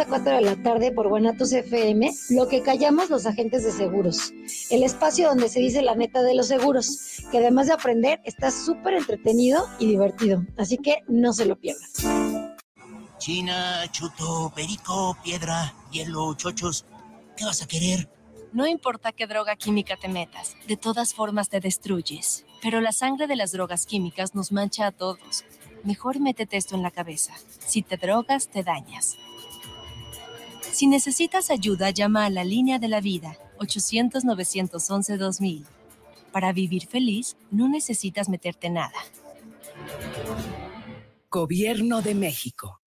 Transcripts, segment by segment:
a 4 de la tarde por Guanatos FM, lo que callamos los agentes de seguros. El espacio donde se dice la neta de los seguros, que además de aprender, está súper entretenido y divertido. Así que no se lo pierdan. China, chuto, perico, piedra, hielo, chochos. ¿Qué vas a querer? No importa qué droga química te metas, de todas formas te destruyes. Pero la sangre de las drogas químicas nos mancha a todos. Mejor métete esto en la cabeza. Si te drogas, te dañas. Si necesitas ayuda, llama a la línea de la vida 800-911-2000. Para vivir feliz, no necesitas meterte nada. Gobierno de México.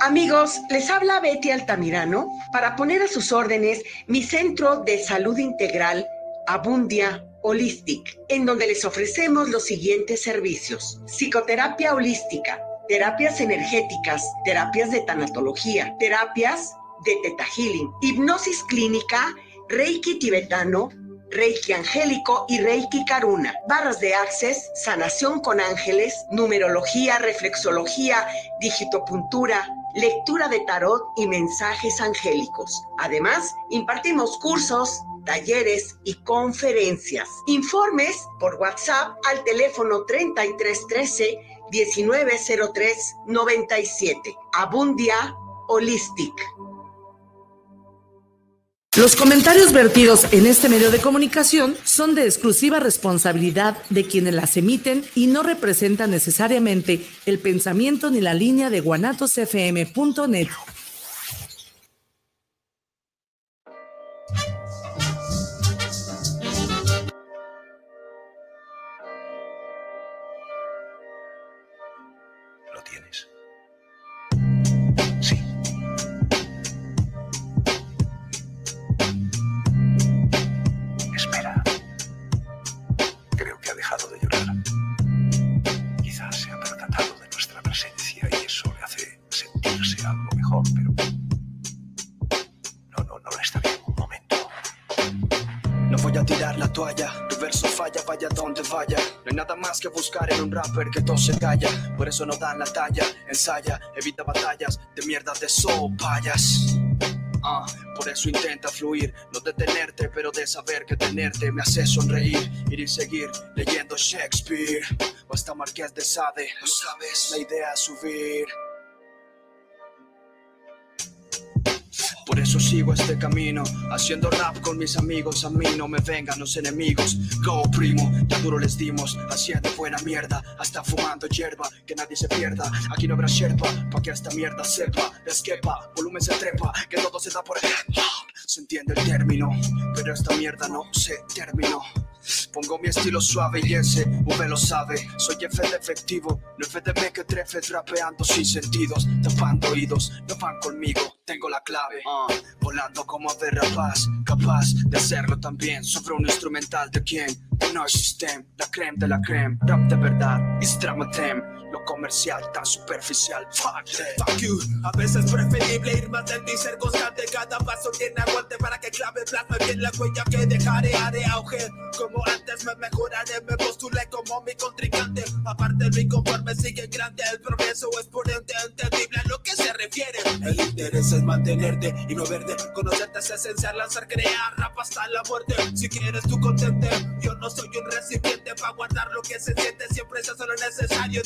Amigos, les habla Betty Altamirano para poner a sus órdenes mi centro de salud integral Abundia Holistic, en donde les ofrecemos los siguientes servicios. Psicoterapia holística terapias energéticas, terapias de tanatología, terapias de teta healing, hipnosis clínica, reiki tibetano, reiki angélico y reiki karuna, barras de access, sanación con ángeles, numerología, reflexología, digitopuntura, lectura de tarot y mensajes angélicos. Además, impartimos cursos, talleres y conferencias. Informes por WhatsApp al teléfono 3313 1903-97. Abundia Holistic. Los comentarios vertidos en este medio de comunicación son de exclusiva responsabilidad de quienes las emiten y no representan necesariamente el pensamiento ni la línea de guanatosfm.net. tienes. Que buscar en un rapper que todo se calla. Por eso no dan la talla, ensaya, evita batallas de mierda de sopayas. Uh, por eso intenta fluir, no detenerte, pero de saber que tenerte me hace sonreír, ir y seguir leyendo Shakespeare. O hasta Marqués de Sade, lo sabes, la idea es subir. Eso sigo este camino, haciendo rap con mis amigos. A mí no me vengan los enemigos. Go, primo, ya duro les dimos, haciendo buena mierda, hasta fumando hierba, que nadie se pierda. Aquí no habrá sherpa, pa' que esta mierda sepa. Esquepa, volumen se trepa, que todo se da por. Se entiende el término, pero esta mierda no se terminó. Pongo mi estilo suave y ese V lo sabe. Soy F de efectivo, no F de me que trefe trapeando sin sentidos, tapando oídos, no van conmigo, tengo la clave. Uh, volando como ave rapaz, capaz de hacerlo también sobre un instrumental de quien no existen, la creme de la creme, rap de verdad, is dramatem lo comercial tan superficial. Fuck, Fuck you. A veces es preferible ir más y ser constante. Cada paso tiene aguante para que clave plasme bien la huella que dejaré. Haré auge como antes, me mejoraré. Me postulé como mi contrincante. Aparte, el inconforme sigue grande. El progreso exponente entendible a lo que se refiere. El interés es mantenerte y no verte. Conocerte es esencial, lanzar, crear rap hasta la muerte. Si quieres tu contente, yo no soy un recipiente para guardar lo que se siente. Siempre es solo necesario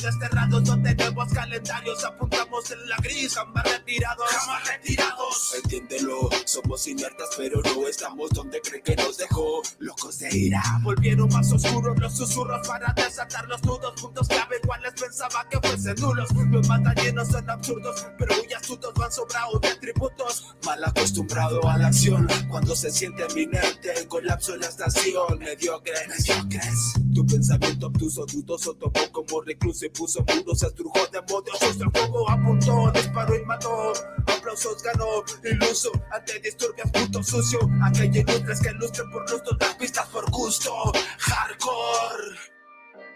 desterrar no tenemos calendarios, apuntamos en la gris, jamás retirados, jamás retirados. Entiéndelo, somos inertas, pero no estamos donde creen que nos dejó. Locos de ira, volvieron más oscuros los susurros para desatar los nudos, puntos clave, cuales pensaba que fuesen nulos. Los más llenos son absurdos, pero muy astutos van sobrados de atributos. Mal acostumbrado a la acción, cuando se siente eminente, el colapso en la estación, mediocres, mediocres. Tu pensamiento obtuso, dudoso, tomó como recluso y puso muros, se estrujó de modo el fuego apuntó, disparó y mató. Aplausos ganó, iluso, ante disturbios, puto sucio. Aquella ilustres que lustre por lustro, las pistas por gusto. Hardcore,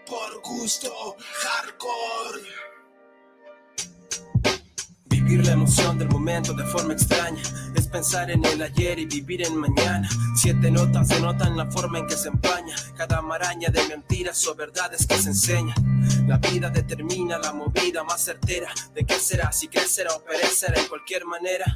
por gusto, hardcore. Vivir la emoción del momento de forma extraña es pensar en el ayer y vivir en mañana. Siete notas denotan la forma en que se empaña cada maraña de mentiras o verdades que se enseñan. La vida determina la movida más certera de qué será, si crecerá o perecerá en cualquier manera.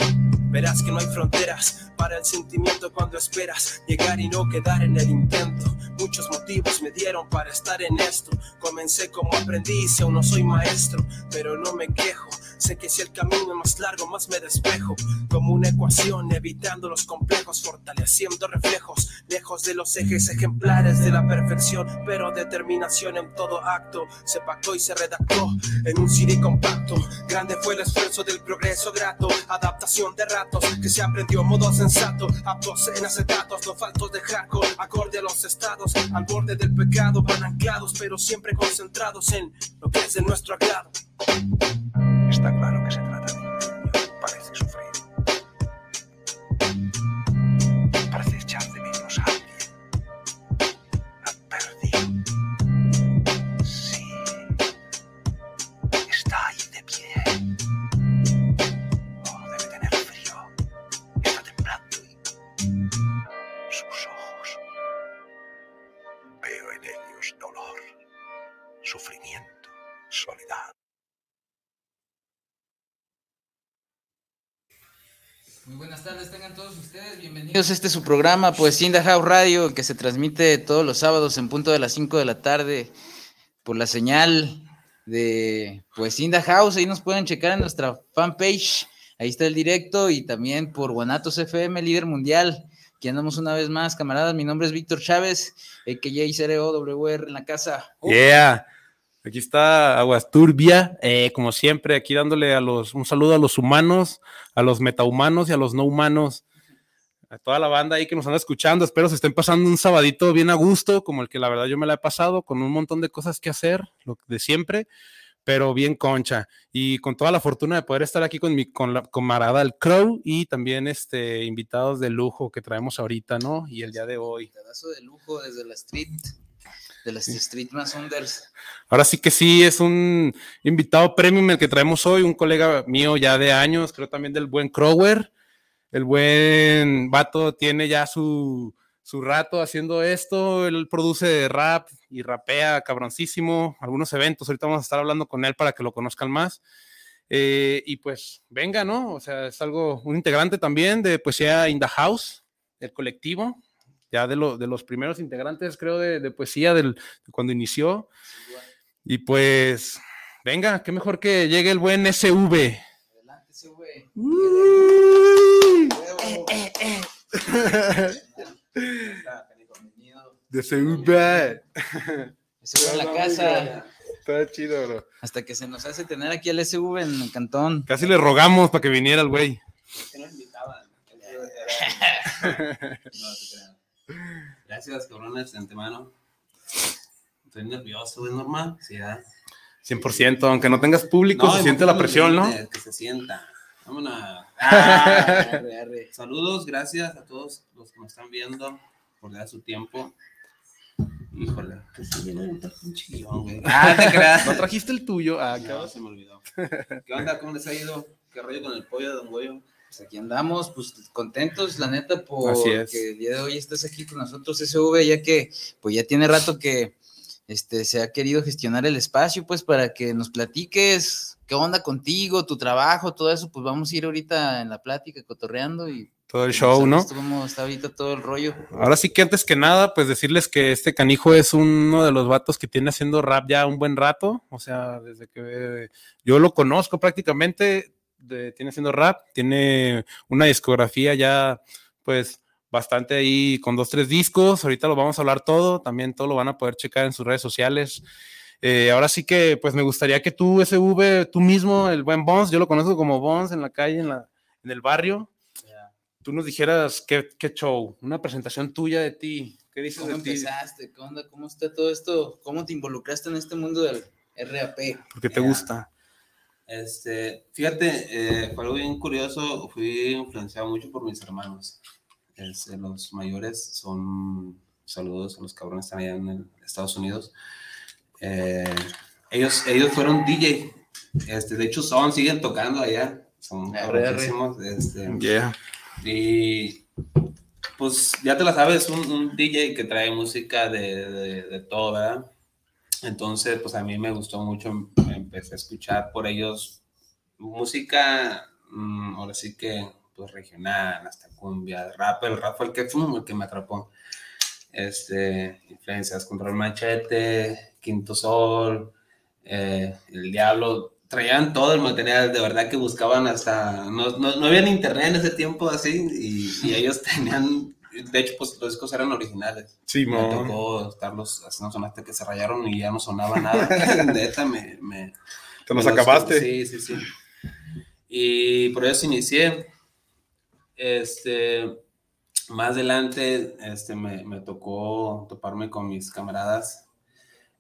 Verás que no hay fronteras para el sentimiento cuando esperas llegar y no quedar en el intento. Muchos motivos me dieron para estar en esto. Comencé como aprendiz aún no soy maestro, pero no me quejo. Sé que si el camino es más largo, más me despejo. Como una ecuación, evitando los complejos, fortaleciendo reflejos, lejos de los ejes ejemplares de la perfección, pero determinación en todo acto. Se pactó y se redactó en un CD compacto. Grande fue el esfuerzo del progreso grato, adaptación de ratos que se aprendió modo sensato. Aptos en acetatos, no faltos de hardcore, acorde a los estados, al borde del pecado, van anclados, pero siempre concentrados en lo que es de nuestro agrado. Está claro que se trata ustedes bienvenidos. Este es su programa, pues Inda House Radio, que se transmite todos los sábados en punto de las 5 de la tarde por la señal de pues Inda. Ahí nos pueden checar en nuestra fanpage. Ahí está el directo y también por Guanatos FM, líder mundial. Aquí andamos una vez más, camaradas. Mi nombre es Víctor Chávez, AKJ CROWR en la casa. Yeah. Aquí está Aguas Turbia, eh, como siempre, aquí dándole a los, un saludo a los humanos, a los metahumanos y a los no humanos, a toda la banda ahí que nos anda escuchando. Espero se estén pasando un sabadito bien a gusto, como el que la verdad yo me la he pasado, con un montón de cosas que hacer, lo de siempre, pero bien concha. Y con toda la fortuna de poder estar aquí con mi con la camarada el Crow y también este invitados de lujo que traemos ahorita, ¿no? Y el día de hoy. Pedazo de lujo desde la street, de las street más unders. Ahora sí que sí, es un invitado premium el que traemos hoy, un colega mío ya de años, creo también del buen Crower. El buen vato tiene ya su, su rato haciendo esto, él produce rap y rapea cabroncísimo, algunos eventos, ahorita vamos a estar hablando con él para que lo conozcan más. Eh, y pues venga, ¿no? O sea, es algo, un integrante también de Poesía in the House, el colectivo, ya de, lo- de los primeros integrantes, creo, de, de poesía del, de cuando inició. Y pues, venga, qué mejor que llegue el buen SV. Adelante, De SV. Ese güey en la casa. Está chido, bro. Hasta que se nos hace tener aquí al SV en el cantón. Casi le rogamos para que viniera el güey. que nos invitaban. Gracias, cabrones, de antemano. Estoy nervioso, es normal. Sí, ¿verdad? 100%, aunque no tengas público, No, se siente la presión, ¿no? Que se sienta. Vámonos. Ah, arre, arre. Saludos, gracias a todos los que me están viendo por dar su tiempo. Híjole, que sí, viene un pinche guion, güey. Ah, te creas. ¿No trajiste el tuyo? Ah, No, se me olvidó. ¿Qué onda? ¿Cómo les ha ido? ¿Qué rollo con el pollo de Don Goyo? Pues aquí andamos, pues contentos, la neta, por que el día de hoy estés aquí con nosotros, SV, ya que pues ya tiene rato que este, se ha querido gestionar el espacio, pues para que nos platiques qué onda contigo, tu trabajo, todo eso, pues vamos a ir ahorita en la plática, cotorreando y Todo el show, ¿no? cómo está ahorita todo el rollo. Ahora sí que antes que nada, pues decirles que este canijo es uno de los vatos que tiene haciendo rap ya un buen rato. O sea, desde que eh, yo lo conozco prácticamente, de- tiene haciendo rap, tiene una discografía ya, pues bastante ahí con dos, tres discos. Ahorita lo vamos a hablar todo, también todo lo van a poder checar en sus redes sociales. Eh, ahora sí que, pues me gustaría que tú, SV, tú mismo, el buen Bones, yo lo conozco como Bones en la calle, en, la, en el barrio, tú nos dijeras qué, qué show, una presentación tuya de ti. ¿Qué dices ¿Cómo de ti? empezaste? ¿Qué onda? ¿Cómo está todo esto? ¿Cómo te involucraste en este mundo del RAP? ¿Por qué te gusta? Este, fíjate, eh, fue algo bien curioso. Fui influenciado mucho por mis hermanos. Este, los mayores son saludos a los cabrones están allá en el- Estados Unidos. Eh, ellos, ellos fueron DJ. Este, de hecho, son, siguen tocando allá. Son cabroncísimos, Este, Yeah. y pues ya te la sabes, un, un DJ que trae música de, de, de todo, ¿verdad? Entonces, pues a mí me gustó mucho, em- empecé a escuchar por ellos música, mm, ahora sí que, pues regional, hasta cumbia, rap, el rap fue el que, fue el que me atrapó. Este, influencias, Control Machete, Quinto Sol, eh, El Diablo, traían todo el material, de verdad que buscaban hasta, no, no, no había ni internet en ese tiempo así, y, y ellos tenían, de hecho, pues los discos eran originales. Simón. Me tocó estarlos haciendo sonar hasta que se rayaron y ya no sonaba nada. Neta, me... me Te los me acabaste. Sí, sí, sí. Y por eso inicié. Este, más adelante, este, me, me tocó toparme con mis camaradas,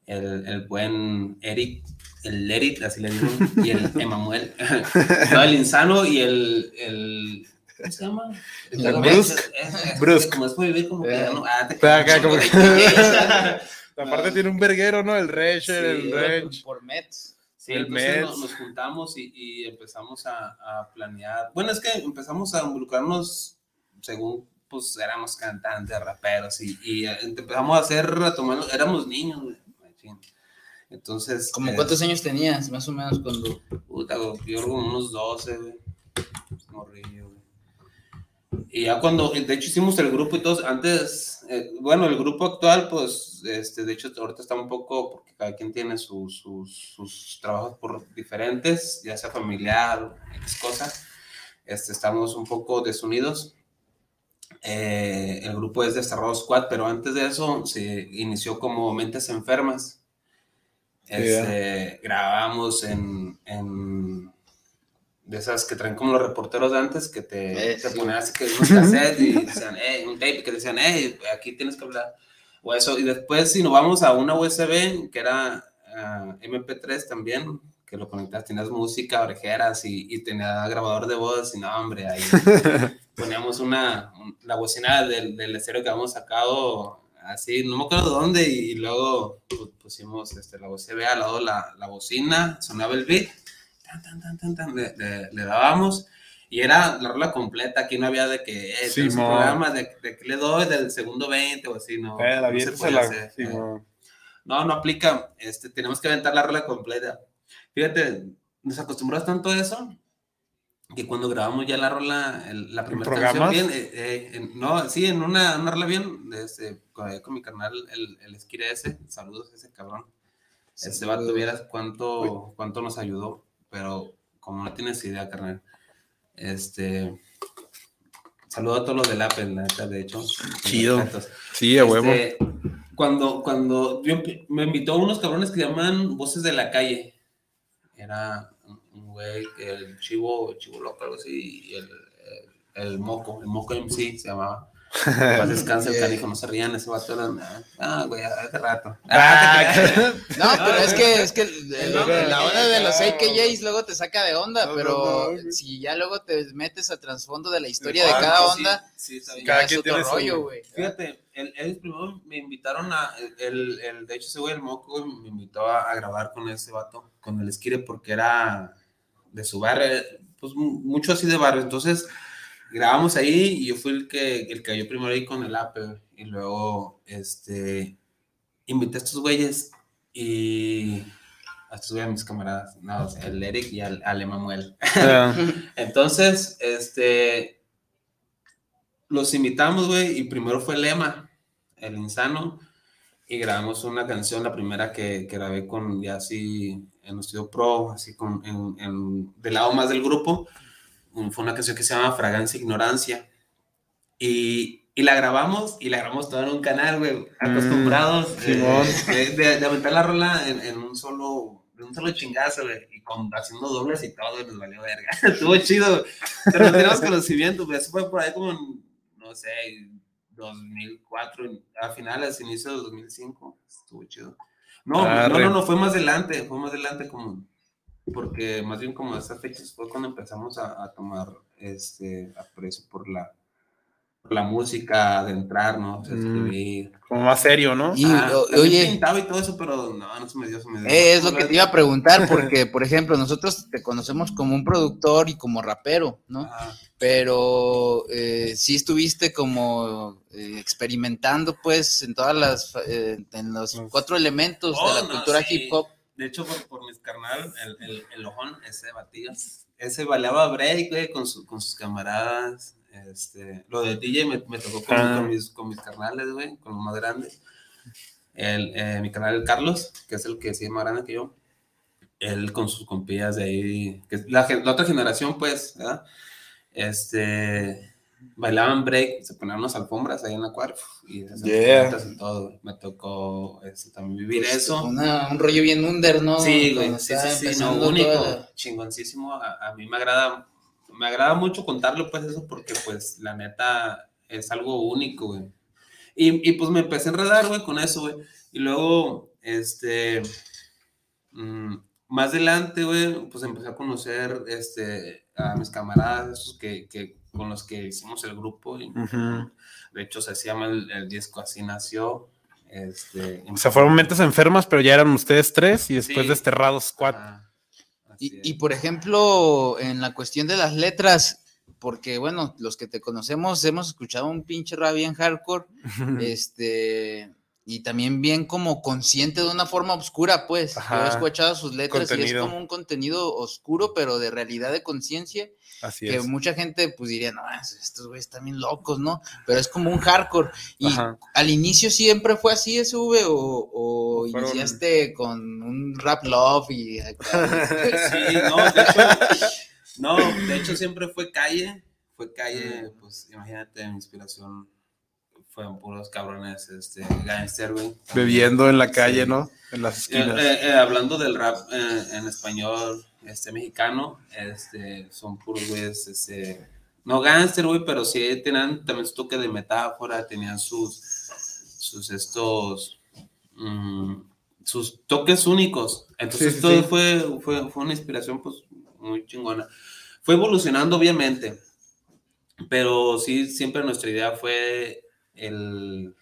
el, el buen Eric, el Eric, así le digo, y el Emanuel, no, el Insano y el, el ¿cómo se llama? El Brusk. Es- es- Brusk. Como es muy bien, como que ya no, ah, te Está acá cago, como güey. que- Aparte tiene un verguero, ¿no? El Resher, el Range. Por Mets. Sí, El entonces nos, nos juntamos y, y empezamos a, a planear. Bueno, es que empezamos a involucrarnos según, pues, éramos cantantes, raperos y, y eh, empezamos a hacer, a tomar, éramos niños, güey. Entonces. ¿Cómo eh, cuántos años tenías, más o menos, cuando...? Puta, yo creo como unos 12, güey. Morrillo, güey. Y ya cuando, de hecho hicimos el grupo y todos, antes, eh, bueno, el grupo actual, pues, este, de hecho ahorita está un poco, porque cada quien tiene sus, sus, sus trabajos por diferentes, ya sea familiar, X cosas, este, estamos un poco desunidos. Eh, el grupo es Desarrollo Squad, pero antes de eso se inició como Mentes Enfermas. Este, Grabamos en, en de esas que traen como los reporteros de antes que te, Eh, te sí. ponían así que unos cassettes y decían, eh, un tape que decían, eh, aquí tienes que hablar. O eso, y después si nos vamos a una USB que era ah, MP3 también, que lo conectas, tenías música, orejeras y, y tenía grabador de voz y no, hombre, ahí poníamos una, un- la bocina del, del estéreo que habíamos sacado así, no me acuerdo dónde, y, luego pu- pusimos este, la USB al lado la, la bocina, sonaba el beat, tan, tan, tan, tan, tan, le, le- le dábamos, y era la rola completa, aquí no había de que, eh, tenemos un Simón. programa de, de que le doy del segundo 20 o así, no, Eh, la no se puede la- hacer, sí, eh. No, no aplica. Este, tenemos que aventar la rola completa. Fíjate, nos acostumbramos tanto a eso que cuando grabamos ya la rola, el- la primera canción programas? bien, eh, eh, en- no, sí, en una, una rola bien, este, con, con mi carnal, el, el Esquire ese, saludos a ese cabrón. Ese vato, vieras cuánto, cuánto nos ayudó, pero como no tienes idea, carnal. Este, saludo a todos los del Apple, la neta, de hecho. Chido. Sí, a huevo. Este, cuando, cuando yo me invitó unos cabrones que llaman Voces de la Calle. Era un güey, el chivo, chivo loco, algo así, y el, el, el moco, el moco MC se llamaba. Paz descansa el canijo, no se rían, ese vato era, ah, güey, hace rato. Ah, No, pero es que, es que el- El el- la onda de los. AKJs luego te saca de onda, No, pero no, no. si ya luego te metes al trasfondo de la historia de Ah, cada pues sí, onda, sí, Cada quien tiene su- rollo, güey. Fíjate, el, ellos primero me invitaron a, el, el, de hecho ese güey, el moco, me invitó a, a grabar con ese vato, con el Esquire, porque era de su barrio, pues mu- mucho así de barrio, entonces grabamos ahí y yo fui el que, el que cayó primero ahí con el güey, y luego, este, invité a estos güeyes y a estos güeyes, a mis camaradas, no, o sea, el Eric y al, al Emanuel. Ah, Entonces, este, los invitamos, güey, y primero fue Lema, el insano, y grabamos una canción, la primera que, que grabé con ya así en el estudio pro, así con, en, en- del lado más del grupo, fue una canción que se llama Fragancia Ignorancia, y, y la grabamos, y la grabamos toda en un canal, güey, acostumbrados eh, Simón. de, de- de aventar la rola en, en un solo, un solo chingazo, güey, y con, haciendo dobles y todo, y nos valió verga. Estuvo chido, pero no teníamos conocimiento, güey, eso fue por ahí como, en, no sé, 2004, a finales, inicios de 2005, estuvo chido. No, no, Arre. no, no, fue más adelante, fue más adelante como, porque más bien como esas fechas fue cuando empezamos a, a tomar este aprecio por la, la música, de entrar, ¿no? O sea, Mm. escribir. Como más serio, ¿no? Y, Ah, oye, pintaba y todo eso, pero no, no se me dio, se me dio. Eh, Es lo que te iba a preguntar, porque, por ejemplo, nosotros te conocemos como un productor y como rapero, ¿no? Ah, Pero eh, sí estuviste como eh, experimentando, pues, en todas las, eh, en los cuatro elementos Oh, de la no, cultura sí. hip hop. De hecho, por, por mis carnal, el, el, el ojón, ese batido, ese baleaba break, güey, con, su- con sus camaradas. Este, lo de DJ me, me tocó con, Ah. con mis, con mis carnales, güey, con los más grandes. El, eh, mi carnal, el Carlos, que es el que sí es más grande que yo, él con sus compillas de ahí, que la, la otra generación, pues, ¿verdad? Este, bailaban break, se ponían unas alfombras ahí en la cuadra y esas Yeah. y todo. Me tocó este, también vivir Pues, eso. una- un rollo bien under, ¿no? Sí, güey, sí, sí, sí, no, único, la- chingoncísimo. A, a mí me agrada, me agrada mucho contarlo, pues, eso, porque, pues, la neta, es algo único, güey. Y, y, pues, me empecé a enredar, güey, con eso, güey. Y luego, este, mm, más adelante, güey, pues, empecé a conocer, este, a mis camaradas, esos que, que, con los que hicimos el grupo. y. De hecho, se llama el, el disco Así Nació. Este, O sea, fueron mentes enfermas, pero ya eran ustedes tres y después Sí. desterrados cuatro. Ah, y, por ejemplo, en la cuestión de las letras, porque bueno, los que te conocemos hemos escuchado un pinche rap bien hardcore, este, y también bien como consciente de una forma oscura, pues. Yo he escuchado sus letras y es como un contenido oscuro, pero de realidad de conciencia, Así que es. mucha gente pues diría, no, estos güeyes están bien locos, ¿no? Pero es como un hardcore. Y Ajá. al inicio siempre fue así, SV, o, o fueron- iniciaste con un rap love y acá. Sí, no, de hecho, no, de hecho siempre fue calle, fue calle, pues imagínate, mi inspiración fueron puros cabrones, este, gangster, güey. Bebiendo en la calle, Sí. ¿no? En las Eh, esquinas. eh, eh, hablando del rap eh, en español, este, mexicano, este, son puros güeyes, este, no gangster, güey, pero sí tenían también su toque de metáfora, tenían sus, sus estos, mm, sus toques únicos. Entonces Sí, sí, todo. Fue, fue, fue una inspiración, pues, muy chingona. Fue evolucionando, obviamente, pero sí, siempre nuestra idea fue el,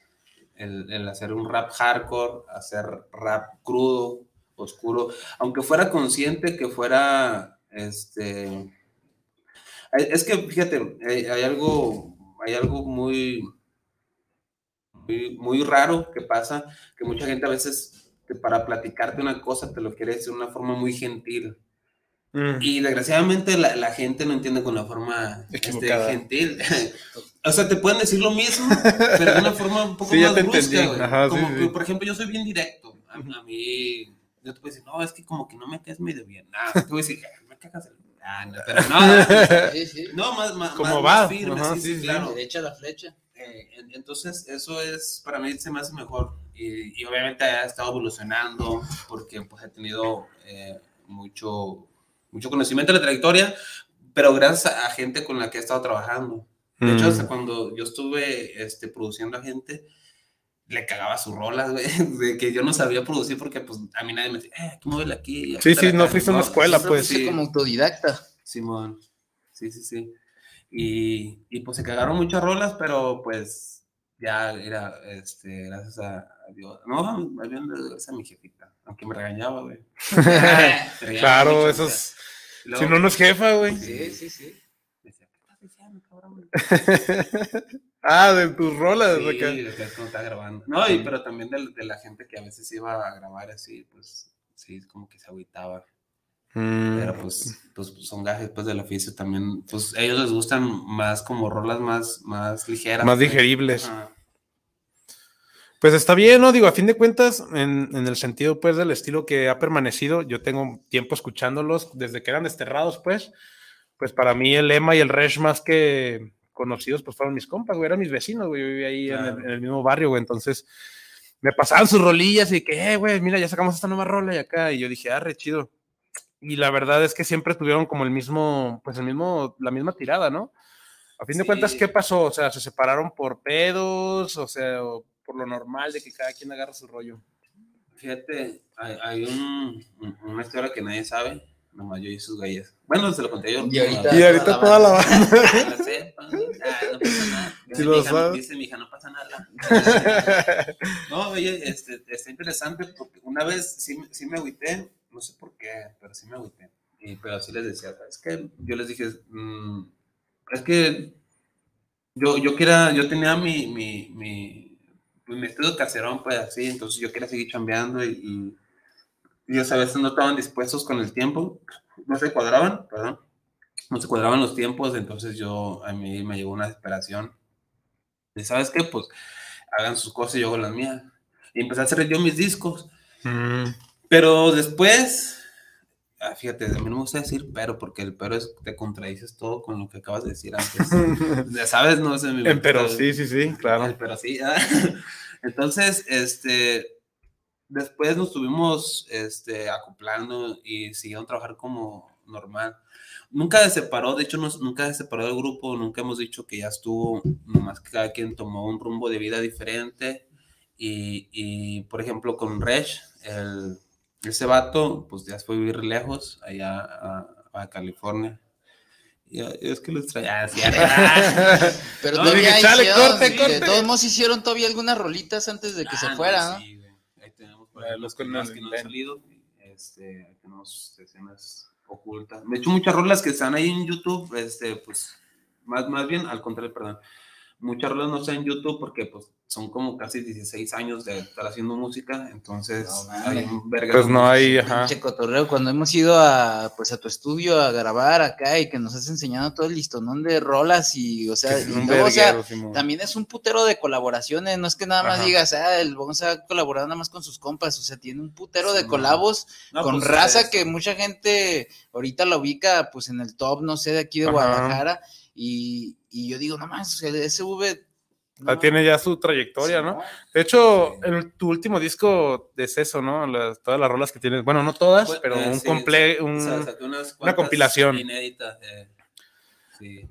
el, hacer un rap hardcore, hacer rap crudo, oscuro, aunque fuera consciente que fuera, este, hay- es que fíjate, hay, hay algo, hay algo muy, muy, muy raro que pasa, que mucha gente a veces que para platicarte una cosa te lo quiere decir de una forma muy gentil. Mm. Y desgraciadamente la, la gente no entiende con la forma este, gentil. o sea, te pueden decir lo mismo, pero de una forma un poco Sí, más brusca. Ajá, sí, Como sí. que, por ejemplo, yo soy bien directo. A, a mí, yo te puedo decir, no, es que como que no me caes medio bien. Te voy a decir, "Ah, me cagas el... Ah, no, pero no. Sí, sí. No, más, más, ¿Cómo más- va? más firme, Ajá, sí, sí, sí, sí. claro. Derecha la flecha. Eh, en- entonces, eso es, para mí se me hace mejor. Y, y obviamente ha estado evolucionando porque pues he tenido eh, mucho, mucho conocimiento de la trayectoria, pero gracias a, gente con la que he estado trabajando. De hecho, Mm. hasta cuando yo estuve este, produciendo a gente, le cagaba sus rolas, güey, de que yo no sabía producir porque pues a mí nadie me decía, eh, tú muévele aquí. Sí, sí, acá". no fuiste a una escuela, pues. fuiste sí. como autodidacta. Simón. Sí, sí, sí. Y, y pues se cagaron muchas rolas, pero pues ya era, este, gracias a, Dios. No, más bien gracias a mi jefita, aunque me regañaba, güey. Regañaba Claro, mucho, eso o es- sea. Y luego Si no, no es jefa, güey. Sí, sí, sí. ah, de tus rolas. Sí, acá. de que es como está grabando. No, y, pero también de, de la gente que a veces iba a grabar así, pues sí, como que se agüitaba. Mm. Pero pues, pues son gajes pues del oficio también. Pues ellos les gustan más como rolas más, más ligeras. Más pues. digeribles. Ajá. Pues está bien, ¿no? Digo, a fin de cuentas, en, en el sentido, pues, del estilo que ha permanecido, yo tengo tiempo escuchándolos desde que eran desterrados, pues, pues para mí el Lema y el Resh más que conocidos, pues fueron mis compas, güey, eran mis vecinos, güey, yo vivía ahí en, el, Claro. en el mismo barrio, güey, entonces me pasaban sus rolillas y que, eh, güey, mira, ya sacamos esta nueva rola y acá, y yo dije, ah, re chido. Y la verdad es que siempre tuvieron como el mismo, pues el mismo, la misma tirada, ¿no? A fin de Sí. cuentas, ¿qué pasó? O sea, ¿se separaron por pedos? O sea, o por lo normal de que cada quien agarra su rollo. Fíjate, hay, hay un, un- una historia que nadie sabe, nomás yo y sus galles. Bueno, se lo conté yo. Y ahorita- Y ahorita toda la banda. La no pasa nada. Sí Dice lo mi hija, sabes. Dice mi hija, no pasa nada. no, oye, este, está interesante porque una vez sí, me- sí me agüité, no sé por qué, pero sí me agüité. Y, pero sí les decía, es que yo les dije, mm, es que yo, yo quería, yo tenía mi, mi, mi, mi estudio caserón, pues así, entonces yo quería seguir chambeando y, y y a veces no estaban dispuestos con el tiempo, no se cuadraban, perdón, no se cuadraban los tiempos, entonces yo, a mí me llegó una desesperación. Y sabes qué, pues hagan sus cosas y yo hago las mías. Y empecé a hacer yo mis discos. Mm. Pero después, fíjate, a mí no me gusta decir pero, porque el pero es te contradices todo con lo que acabas de decir antes. Ya ¿Sabes? No sé. En pero sí, sí, sí, claro. el pero sí. ah. Entonces, este, después nos estuvimos este, acoplando y siguieron trabajar como normal. Nunca se separó, de hecho, nos- nunca se separó del grupo, nunca hemos dicho que ya estuvo, nomás que cada quien tomó un rumbo de vida diferente. Y, y, por ejemplo, con Resh, el, ese vato, pues ya fue a vivir lejos, allá a, a California. Y ah, es que lo extrañaba. Ah, sí, ah. Pero No, todavía dije, chale, hicieron, corte, de corte. todos modos hicieron todavía algunas rolitas antes de que se Ah, fuera, ¿no? sí, güey. Ahí tenemos por ahí los que no han salido. Este, ahí tenemos escenas ocultas. De hecho, muchas rolas que están ahí en YouTube, este, pues, más, más bien, al contrario, perdón. Muchas rolas no están en YouTube porque, pues, son como casi 16 años de estar haciendo música, entonces hay un verga Pues no hay, ajá. Cotorreo, cuando hemos ido a, pues, a tu estudio a grabar acá y que nos has enseñado todo el listonón de rolas y, o sea, y un luego, o sea, verguero, Simón. también es un putero de colaboraciones, no es que nada más Ajá. digas, ah, el vamos a colaborar nada más con sus compas, o sea, tiene un putero de colabos no, con pues, raza es- que mucha gente ahorita la ubica, pues, en el top, no sé, de aquí de Ajá. Guadalajara, y, y yo digo, no más, el SV... no Ah, tiene ya su trayectoria, ¿no? De hecho, el- tu último disco es eso, ¿no? Las- todas las rolas que tienes, bueno, no todas, Bueno, pero eh, un sí, comple, un- unas una compilación. Inéditas, eh, sí.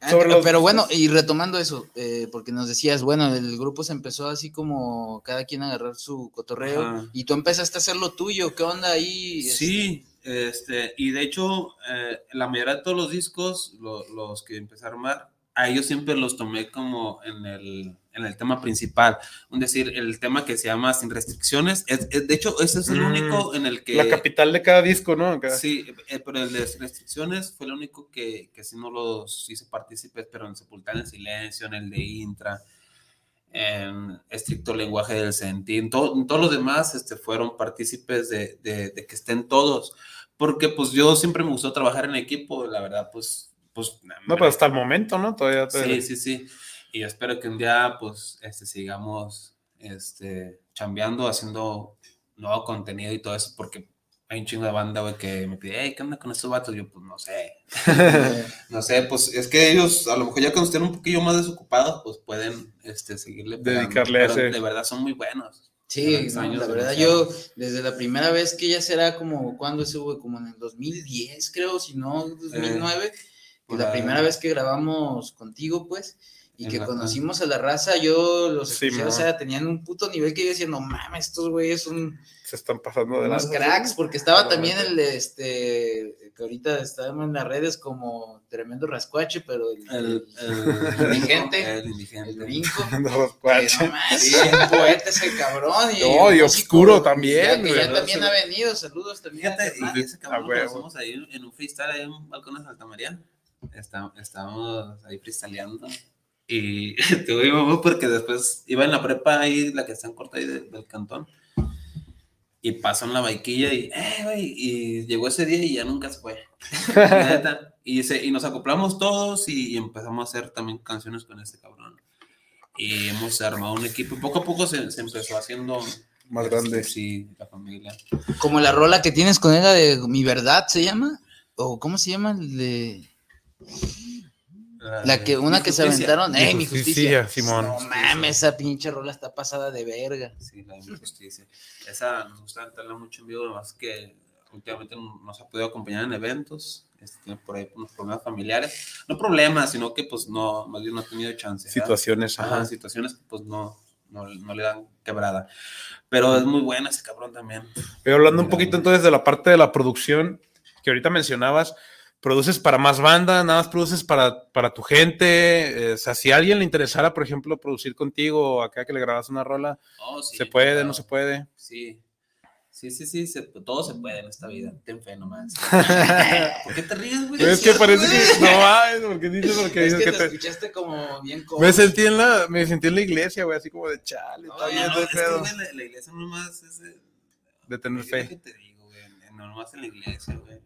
Ah, Sobre pero, los- pero bueno, y retomando eso, eh, porque nos decías, bueno, el grupo se empezó así como cada quien a agarrar su cotorreo Ajá. y tú empezaste a hacer lo tuyo, ¿qué onda ahí? Sí, este, y de hecho, eh, la mayoría de todos los discos, lo- los que empecé a armar, a ellos siempre los tomé como en el, en el tema principal. Es decir, el tema que se llama Sin Restricciones. Es- es- de hecho, ese es el Mm, único en el que. la capital de cada disco, ¿no? Acá. Sí, eh, pero el de Restricciones fue el único que, que sí no los hice partícipes, pero en Sepultar en Silencio, en el de Intra, en Estricto Lenguaje del Sentir, en, todo- en todos los demás este, fueron partícipes de, de- de que estén todos, porque pues yo siempre me gustó trabajar en equipo, la verdad, pues... pues No, pero hasta el momento, ¿no? Todavía te- Sí, sí, sí. Y yo espero que un día, pues, este, sigamos, este, chambeando, haciendo nuevo contenido y todo eso, porque hay un chingo de banda, güey, que me pide, hey, ¿qué onda con estos vatos? Yo, pues, no sé. no sé, pues, es que ellos, a lo mejor ya cuando estén un poquillo más desocupados, pues, pueden, este, seguirle. Dedicarle a Pero ese. De verdad, son muy buenos. Sí, no, la verdad yo desde la primera vez que ya será como cuando se hubo, como en el 2010 creo, si no 2009, por la ahí. primera vez que grabamos contigo pues y que conocimos a la raza, yo los Sí, escuché, o sea, tenían un puto nivel que yo decía, no mames, estos güeyes son Se están pasando de lanza, cracks, ¿sí? porque estaba también el de este, que ahorita estábamos en las redes como tremendo rascuache, pero el, El, el- el, indigente, El indigente. el brinco. Guache. no más, es un poeta ese cabrón. Y, No, y músico, oscuro también, ya que ya también Sí. ha venido, saludos también. Fíjate, y ese cabrón lo conocimos ahí en un freestyle ahí en un balcón de Santa María. Está- estábamos ahí freestyleando. Y tuvimos porque después iba en la prepa ahí, la que está en corta ahí de- del cantón. Y pasó en la baiquilla y, eh, güey, y llegó ese día y ya nunca se fue. Y, se, y nos acoplamos todos y, y empezamos a hacer también canciones con este cabrón. Y hemos armado un equipo. Y poco a poco se, se empezó haciendo Más grande. Sí, la familia. Como la rola que tienes con ella de Mi Verdad, ¿se llama? ¿O cómo se llama? El de... La que, una que se aventaron, ¡eh, mi justicia! Simón. No mames, esa pinche rola está pasada de verga. Sí, la de mi justicia. Esa nos gusta cantarla mucho en vivo, además que últimamente nos ha podido acompañar en eventos, este, por ahí unos problemas familiares. No problemas, sino que pues no, más bien no ha tenido chance. ¿verdad? Situaciones, Ajá, ajá. situaciones que pues no, no, no le dan quebrada. Pero es muy buena ese cabrón también. Pero hablando un poquito entonces de la parte de la producción que ahorita mencionabas, produces para más banda, nada más produces para, para tu gente. eh, o sea, si a alguien le interesara, por ejemplo, producir contigo o acá que le grabas una rola, Oh, sí, ¿se puede, claro. no se puede? Sí. Sí, sí, sí, se- todo se puede en esta vida. Ten fe nomás. ¿Por qué te ríes, güey? Es que parece que. No mames, porque dices porque Es dices que que te te. escuchaste como bien Me sentí en la, me sentí en la iglesia, güey, así como de chale, No, no, es que, güey, la, la iglesia nomás es de, De tener es lo que fe. te digo, güey. No nomás en la iglesia, güey.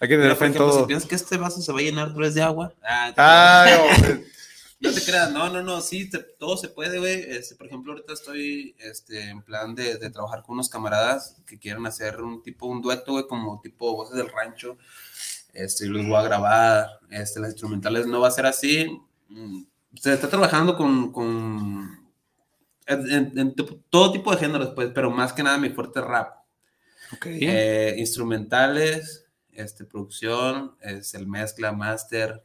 Hay que tener Mira, fe por en ejemplo, todo. Si piensas que este vaso se va a llenar, pero es de agua. Ah, hombre. No te creas, no, no, no, sí, te- todo se puede, güey. Este, por ejemplo, ahorita estoy este, en plan de, de trabajar con unos camaradas que quieren hacer un tipo, un dueto, güey, como tipo voces del rancho. Este, y los voy a grabar. Este, las instrumentales no va a ser así. Mm, Se está trabajando con, con en, en- en tipo- todo tipo de géneros, pues, pero más que nada mi fuerte rap. Ok. Eh, instrumentales, este, producción, es el mezcla, master,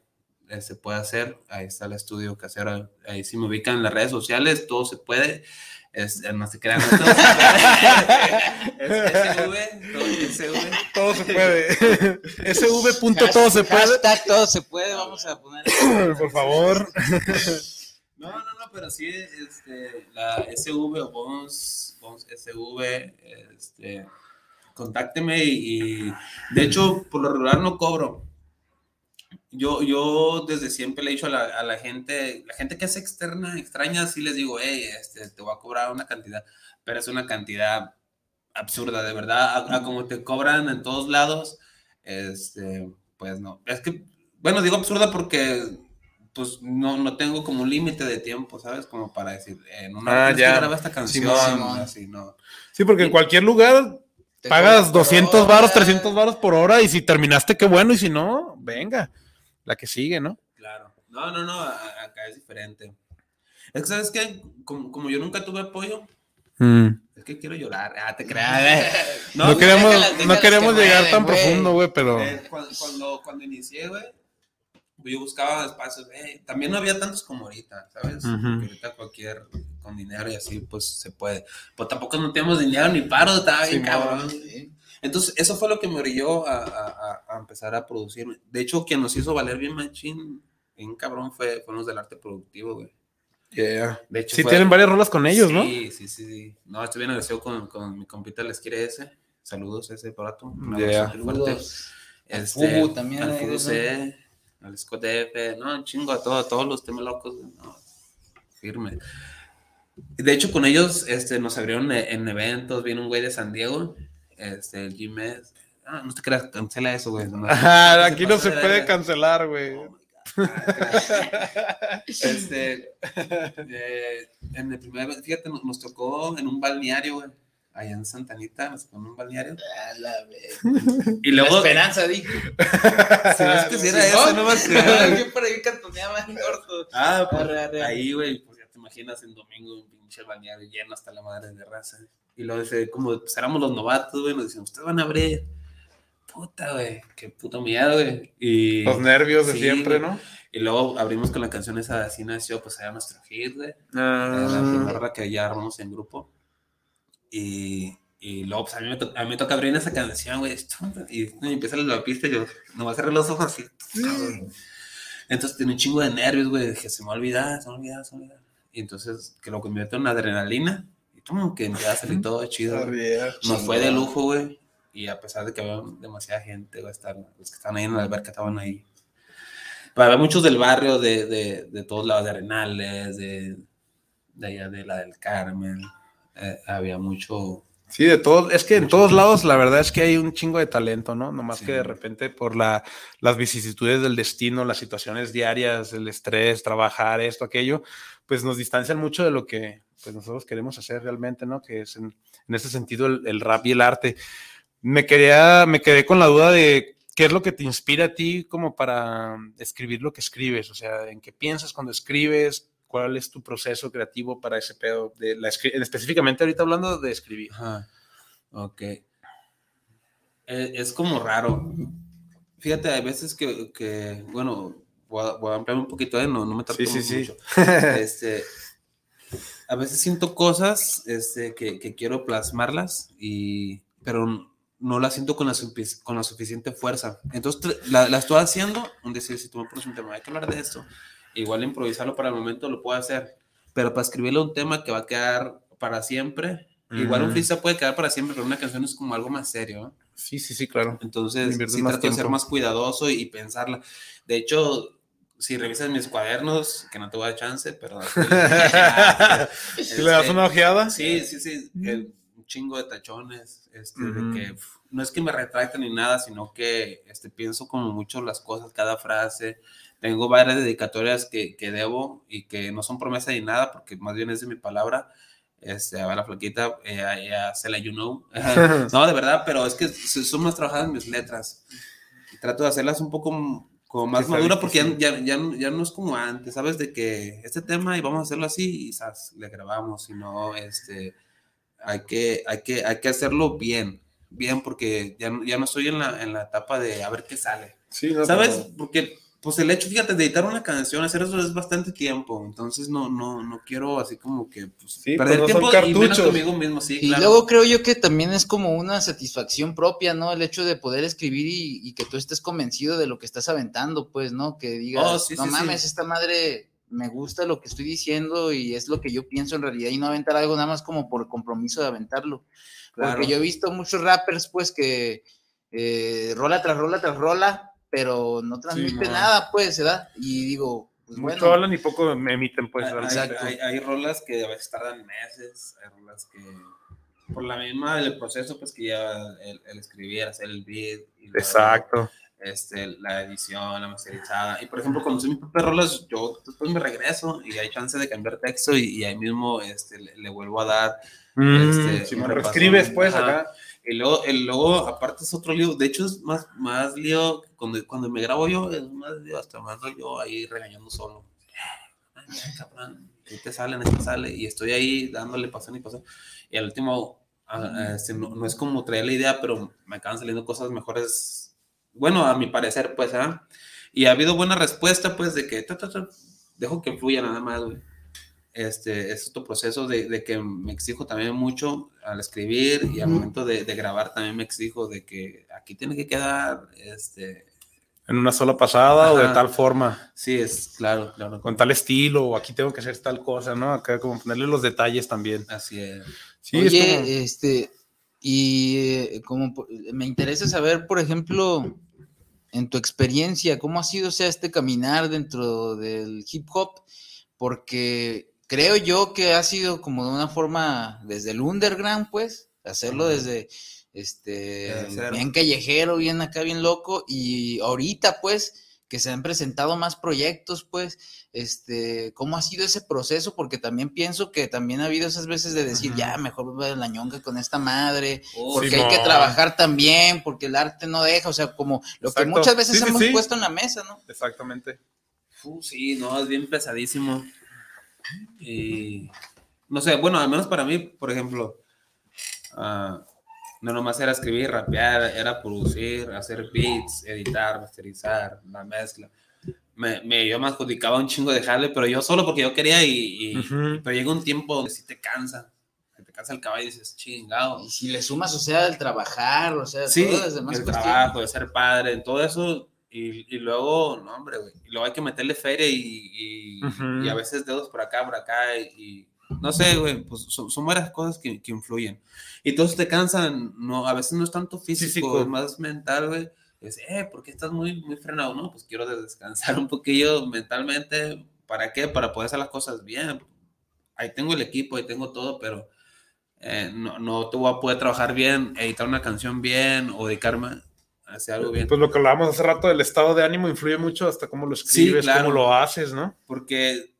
eh, se puede hacer. Ahí está el estudio casero. Ahí sí me ubican en las redes sociales, todo se puede. Es, eh, no se crean. todo se puede. Es SV, todo se puede. SV punto todo se puede. Hashtag todo se puede, vamos a poner. Por favor. No, no, no, pero sí, este, la SV o Bones, Bones SV, este, contácteme y, y, de hecho, por lo regular no cobro. Yo, yo desde siempre le he dicho a la, a la gente, la gente que es externa, extraña, sí les digo, hey, este, te voy a cobrar una cantidad, pero es una cantidad absurda, de verdad, a, a como te cobran en todos lados, este, pues no, es que, bueno, digo absurda porque pues no, no tengo como un límite de tiempo, ¿sabes? Como para decir, en una Ah, ya. que grabar esta canción, así, no. Sí, porque en cualquier lugar pagas cobran por 200 hora. varos, 300 varos por hora y si terminaste, qué bueno, y si no, venga, la que sigue, ¿no? Claro. No, no, no, acá es diferente. Es que, ¿sabes qué? Como, como yo nunca tuve apoyo, es que quiero llorar. Ah, te creas. eh. No, güey, queremos, déjalas, no queremos que llegar tan profundo, güey, pero... Eh, cuando, cuando, cuando inicié, güey, yo buscaba espacios. eh, también no había tantos como ahorita, ¿sabes? Porque ahorita cualquier, con dinero y así, pues se puede. Pues tampoco no tenemos dinero ni paro, estaba bien cabrón. sí. Entonces, eso fue lo que me orilló a, a- a- empezar a producir. De hecho, quien nos hizo valer bien machín, bien cabrón, fue, fueron los del arte productivo, güey. Yeah. De hecho, Sí, fue- tienen varias rolas con ellos, ¿no? Sí, sí, sí, sí. No, estoy bien agradecido con, con mi compita, les quiere ese. Saludos ese aparato. Yeah. Saludos. Al Este, Fubu también Al Fubu al Scott F, no, chingo a todo, a todos los temas locos, no, firme. De hecho, con ellos este, nos abrieron e- en eventos, vino un güey de San Diego, este, el G-Mes. Ah, no te creas, cancela eso, güey. No, aquí no se de puede cancelar, güey. Oh este, eh, en el primer, fíjate, nos, nos tocó en un balneario, güey, allá en Santa Anita, nos en un balneario. A la vez. Y La luego, esperanza, dije. si no es que si era eso, no acuerdo. Yo por ahí cantoneaba en gordo. Ah, pues, Arre, arre. ahí, güey, pues ya te imaginas en domingo un pinche balneario lleno hasta la madre de raza. Y luego dice, como pues, éramos los novatos, güey, nos decían, ustedes van a abrir. Puta, güey, qué puto miedo, güey. Y, Los nervios de Sí, siempre. ¿no? y luego abrimos con la canción esa de Así nació, pues era nuestro hit, güey. Ah. La primera que ya armamos en grupo. Y, y luego, pues a mí, me to- a mí me toca abrir esa canción, güey. Y, y empieza la pista y yo, no voy a cerrar los ojos así. Entonces tenía un chingo de nervios, güey. Dije, se me va a olvidar, se me va a olvidar, se me va a olvidar. Y entonces, que lo convierte en adrenalina. Y como que empieza a salir todo chido. Nos fue de lujo, güey. Y a pesar de que había demasiada gente, güey, los que estaban ahí en la alberca estaban ahí. Pero había muchos del barrio, de, de, de todos lados, de Arenales, de, de allá de la del Carmen. Eh, había mucho. Sí, de todos, es que en todos lados la verdad es que hay un chingo de talento, ¿no? Nomás Sí. que de repente por la, las vicisitudes del destino, las situaciones diarias, el estrés, trabajar, esto, aquello, pues nos distancian mucho de lo que pues nosotros queremos hacer realmente, ¿no? Que es en, en ese sentido el, el rap y el arte. Me quería, me quedé con la duda de qué es lo que te inspira a ti como para escribir lo que escribes, o sea, en qué piensas cuando escribes, cuál es tu proceso creativo para ese pedo, de la específicamente ahorita hablando de escribir. Ajá. Ok. Eh, es como raro. Fíjate, hay veces que, que, bueno, voy a, voy a ampliar un poquito, ¿eh? no, no me tardo Sí, sí, sí. mucho. Este, a veces siento cosas este, que, que quiero plasmarlas, y, pero no la siento con la, con la suficiente fuerza. Entonces la, la estoy haciendo, un decir, si tú me pones un tema, hay que hablar de esto, igual improvisarlo para el momento lo puedo hacer, pero para escribirle un tema que va a quedar para siempre, igual un freestyle puede quedar para siempre, pero una canción es como algo más serio. Sí, sí, sí, claro. Entonces, sí trato de ser tiempo. más cuidadoso y pensarla. De hecho, si revisas mis cuadernos, que no te voy a dar chance, pero... ¿Sí le das una ojeada? Sí, sí, sí. el- un chingo de tachones. Este, Ujú. de que, no es que me retracte ni nada, sino que este, pienso como mucho las cosas, cada frase. Tengo varias dedicatorias que, que debo y que no son promesa ni nada, porque más bien es de mi palabra. Este, a la flaquita, ella, ella se la you know. no, de verdad, pero es que son más trabajadas mis letras. Y trato de hacerlas un poco como más está madura porque ya, difícil. ya, ya, ya no es como antes, ¿sabes? De que este tema y vamos a hacerlo así y ¿sabes? le grabamos, sino este, hay, que, hay, que, hay que hacerlo bien, bien porque ya, no- ya no estoy en la, en la etapa de a ver qué sale. Sí, no, ¿Sabes? pero- Porque pues el hecho, fíjate, de editar una canción, hacer eso es bastante tiempo, entonces no, no, no quiero así como que pues, Sí, perder pues no tiempo y menos conmigo mismo, sí, Y claro. luego creo yo que también es como una satisfacción propia, ¿no? El hecho de poder escribir y, y que tú estés convencido de lo que estás aventando, pues, ¿no? Que digas, Oh, sí, no sí, sí. mames, esta madre me gusta lo que estoy diciendo y es lo que yo pienso en realidad y no aventar algo nada más como por compromiso de aventarlo. Claro. Porque yo he visto muchos rappers, pues, que eh, rola tras rola tras rola, pero no transmite no. nada, pues, ¿verdad? Y digo, pues Mucho bueno. hablan y poco me emiten, pues. Hay- realmente. hay, hay, hay rolas que a veces tardan meses, hay rolas que por la misma el proceso pues que lleva el, el escribir, hacer el beat, y luego, Exacto. este, la edición, la masterizada. Y por ejemplo, cuando soy mis propias rolas, yo después me regreso y hay chance de cambiar texto y, y ahí mismo este, le, le vuelvo a dar. Mm, este, si me reescribes, pues, Ajá. acá. Y luego, el luego, aparte es otro lío. De hecho, es más, más lío cuando, cuando me grabo yo, es más hasta más rollo ahí regañando solo. Ahí te salen, te sale. Y estoy ahí dándole pasón y pasón. Y al último, ah, este, no, no es como traer la idea, pero me acaban saliendo cosas mejores. Bueno, a mi parecer, pues, ¿ah? Y ha habido buena respuesta, pues, de que ta, ta, ta, dejo que fluya nada más, güey este, es otro proceso de, de, que me exijo también mucho al escribir y al momento de, de, grabar también me exijo de que aquí tiene que quedar este en una sola pasada Ajá. o de tal forma. Sí, es claro, claro. Con tal estilo o aquí tengo que hacer tal cosa, ¿no? Acá como ponerle los detalles también. Así es. Sí, Oye, es como... este, y eh, como me interesa saber, por ejemplo, en tu experiencia, ¿cómo ha sido o sea, este caminar dentro del hip hop? Porque creo yo que ha sido como de una forma desde el underground, pues, hacerlo desde este bien callejero, bien acá, bien loco, y ahorita, pues, que se han presentado más proyectos, pues, este, ¿cómo ha sido ese proceso? Porque también pienso que también ha habido esas veces de decir, uh -huh. ya, mejor voy a la ñonga con esta madre, oh, porque sí, hay no. que trabajar también, porque el arte no deja, o sea, como lo Exacto. que muchas veces sí, hemos sí, puesto en la mesa, ¿no? Exactamente. Uh, sí, no, es bien pesadísimo. Y no sé, bueno, al menos para mí, por ejemplo, uh, no nomás era escribir, rapear, era producir, hacer beats, editar, masterizar, la mezcla. Me, me, yo me adjudicaba un chingo de jale, pero yo solo porque yo quería y, y uh -huh. pero llega un tiempo donde sí te cansa, te cansa el caballo y dices, chingado. Y si le sumas, o sea, el trabajar, o sea, sí, todas las demás el cuestiones. trabajo, de ser padre, todo eso, y, y luego, no, hombre, güey, y luego hay que meterle feria y, y, uh -huh. y, a veces dedos por acá, por acá, y, no sé, güey, pues son, son, varias cosas que, que, influyen. Y todos te cansan, no, a veces no es tanto físico, físico. es más mental, güey. Es, eh, ¿por qué estás muy, muy frenado? No, pues quiero descansar un poquillo mentalmente. ¿Para qué? Para poder hacer las cosas bien. Ahí tengo el equipo, ahí tengo todo, pero eh, no, no te voy a poder trabajar bien, editar una canción bien o dedicarme a hacer algo bien. Pues lo que hablábamos hace rato del estado de ánimo influye mucho hasta cómo lo escribes, sí, claro, cómo lo haces, ¿no? Porque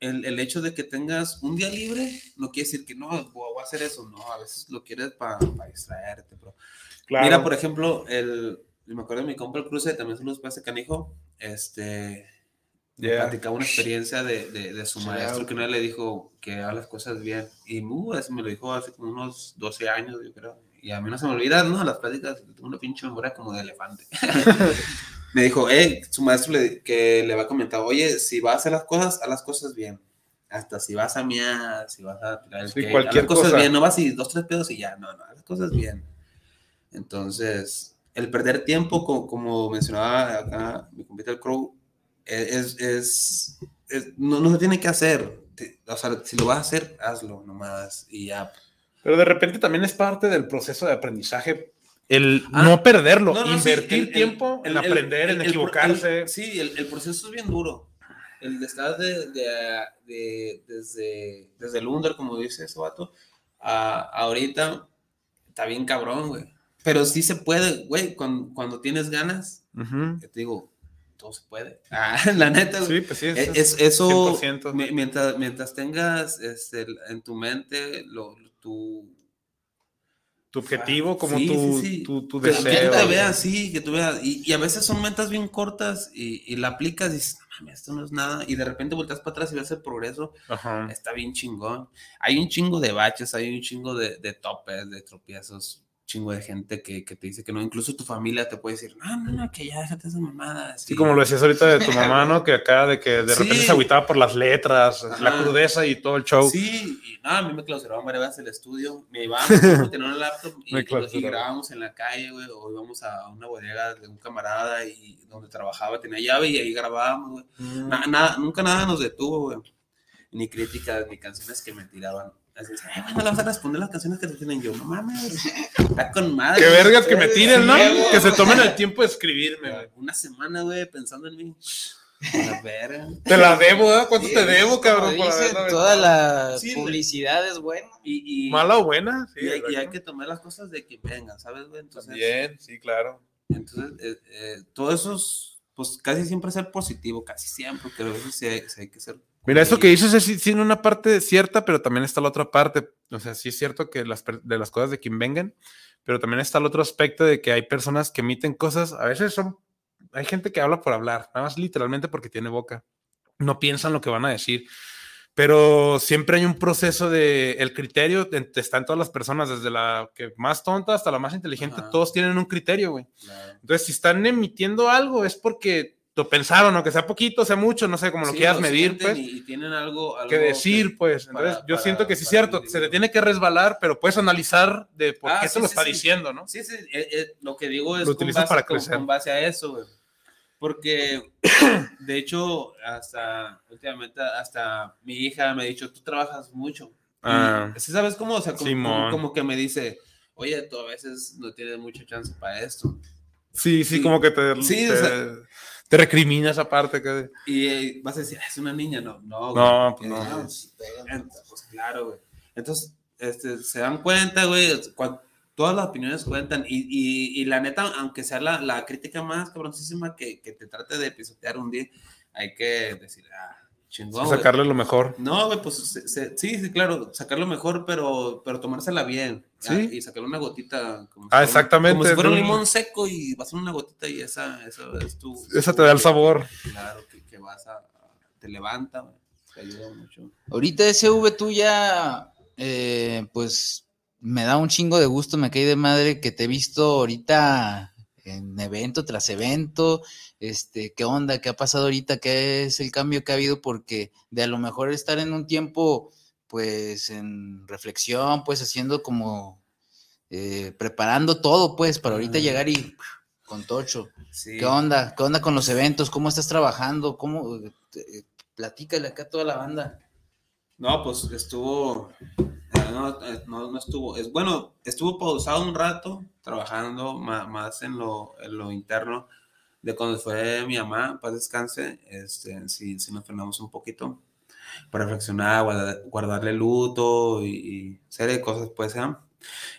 el, el, hecho de que tengas un día libre no quiere decir que no, voy a hacer eso, no, a veces lo quieres para pa distraerte, pero... Claro. Mira, por ejemplo, el, me acuerdo de mi compa el cruce, también se los ese canijo, este, yeah. platicaba una experiencia de, de, de su maestro que una vez le dijo que haga las cosas bien, y uh, eso me lo dijo hace como unos 12 años, yo creo, y a mí no se me olvida, ¿no? Las pláticas, tengo una pinche memoria como de elefante. me dijo, hey, su maestro le, que le va a comentar, oye, si vas a hacer las cosas, haz las cosas bien. Hasta si vas a miar, si vas a tirar el sí, cualquier haz las cosas cosa. bien, no vas y dos, tres pedos y ya, no, no, haz las cosas bien. Entonces, el perder tiempo, co- como, mencionaba acá mi compita el Crow, es, es, es- no, no se tiene que hacer. O sea, si lo vas a hacer, hazlo nomás y ya. Pero de repente también es parte del proceso de aprendizaje el Ah, no perderlo, no, no, sí, invertir el- el- tiempo en el- el- aprender, en el- el- equivocarse. el- sí, el, el proceso es bien duro. El de estar de, de- de- desde, desde el under, como dice ese vato, a, ahorita está bien cabrón, güey. Pero sí se puede, güey, cuando, cuando tienes ganas, Ujú. te digo, todo se puede. Ah, la neta. Sí, pues sí, Es- es- es- eso, 100%. mi- mientras, mientras tengas este, en tu mente lo, tu, Tu objetivo, como Sí, tu, sí, sí. tu, tu deseo. Que te veas así, que tú veas. Y, y a veces son metas bien cortas y, y la aplicas y dices, no mames, esto no es nada. Y de repente volteas para atrás y ves el progreso. Ajá. Está bien chingón. Hay un chingo de baches, hay un chingo de, de topes, de tropiezos. Chingo de gente que, que te dice que no. Incluso tu familia te puede decir, no, no, no, que ya déjate esa mamada. Sí, como lo decías ahorita de tu mamá, ¿no? Que acá de que de Sí. repente se agüitaba por las letras, la crudeza y todo el show. Sí, y nada, a mí me clausuraban varias veces el estudio. Me llevaban, tenía una laptop y, y- y grabábamos en la calle, güey, o íbamos a una bodega de un camarada y donde trabajaba tenía llave y ahí grabábamos, güey. Mm. Na- nada, nunca nada nos detuvo, güey. Ni críticas, ni canciones que me tiraban. Así, "Ay, bueno, le vas a responder las canciones que te tienen yo. No mames, está con madre. Qué vergas que me tiren, ¿no? Que se tomen el tiempo de escribirme, güey. Una semana, güey, pensando en mí. La verga. Te la debo, ¿eh? ¿Cuánto Sí, te debo, cabrón? como por dicen, haberla toda aventado? la Sí, publicidad es buena. Y, y- ¿Mala o buena? Sí, y, hay, y exacto. hay que tomar las cosas de que vengan, ¿sabes, güey? Entonces, Bien, sí, claro. Entonces, eh, eh, todo eso es, pues casi siempre ser positivo, casi siempre, porque a veces sí hay, sí hay que ser. Mira, eso que dices es tiene una parte cierta, pero también está la otra parte. O sea, sí es cierto que las, de las cosas de quien vengan, pero también está el otro aspecto de que hay personas que emiten cosas, a veces son, hay gente que habla por hablar, nada más literalmente porque tiene boca. No piensan lo que van a decir. Pero siempre hay un proceso de, el criterio en- está en todas las personas, desde la que más tonta hasta la más inteligente, Ajá. todos tienen un criterio, güey. Claro. Entonces, si están emitiendo algo, es porque lo pensaron, aunque sea poquito, sea mucho, no sé, como lo Sí, quieras lo medir, pues Y, tienen algo, algo que decir, pues. para- Entonces, yo para- siento que sí es para cierto, se te tiene que resbalar, pero puedes analizar de por Ah, qué sí, te lo sí, está diciendo, ¿no? Sí, sí, eh, eh, lo que digo es Lo con base, para con- crecer. con base a eso, güey. Porque, de hecho, hasta últimamente, hasta mi hija me ha dicho, tú trabajas mucho. Ah. ¿sí ¿Sabes cómo? O sea, como, como, como que me dice, oye, tú a veces no tienes mucha chance para esto. Sí, sí, Sí. como que te, Sí, te, o sea- te recrimina esa parte. Que... Y eh, vas a decir, "Ah, es una niña, no, no, No, güey, pues porque no. es- Entonces, pues claro, güey. Entonces, este, se dan cuenta, güey, todas las opiniones cuentan y, y, y la neta, aunque sea la, la crítica más cabroncísima que, que te trate de pisotear un día, hay que decir, ah, chingón, sacarle lo mejor. No, güey, pues se- se- sí, sí, claro, sacarlo mejor, pero, pero tomársela bien. Sí. ah, Y sacarle una gotita. Como si Ah, fuera- exactamente, Como si fuera un limón seco y vas a una gotita y esa, esa es tu. Esa tu- te da el sabor. Claro, que, que vas a. Te levanta, güey, te ayuda mucho. Ahorita SV tú ya, eh, pues me da un chingo de gusto, me caí de madre que te he visto ahorita en evento tras evento. Este, ¿qué onda? ¿Qué ha pasado ahorita? ¿Qué es el cambio que ha habido? Porque de a lo mejor estar en un tiempo, pues en reflexión, pues haciendo como, eh, preparando todo, pues, para ahorita Ah. llegar y con tocho. Sí. ¿Qué onda? ¿Qué onda con los eventos? ¿Cómo estás trabajando? ¿Cómo? eh, platícale acá a toda la banda. No, pues estuvo. No, eh, no, no estuvo. Es, bueno, estuvo pausado un rato trabajando ma- más, en, lo, en lo interno de cuando fue mi mamá, paz descanse. Este, sí, sí nos frenamos un poquito para reflexionar, guarda- guardarle luto y, y serie de cosas, pues, ¿eh?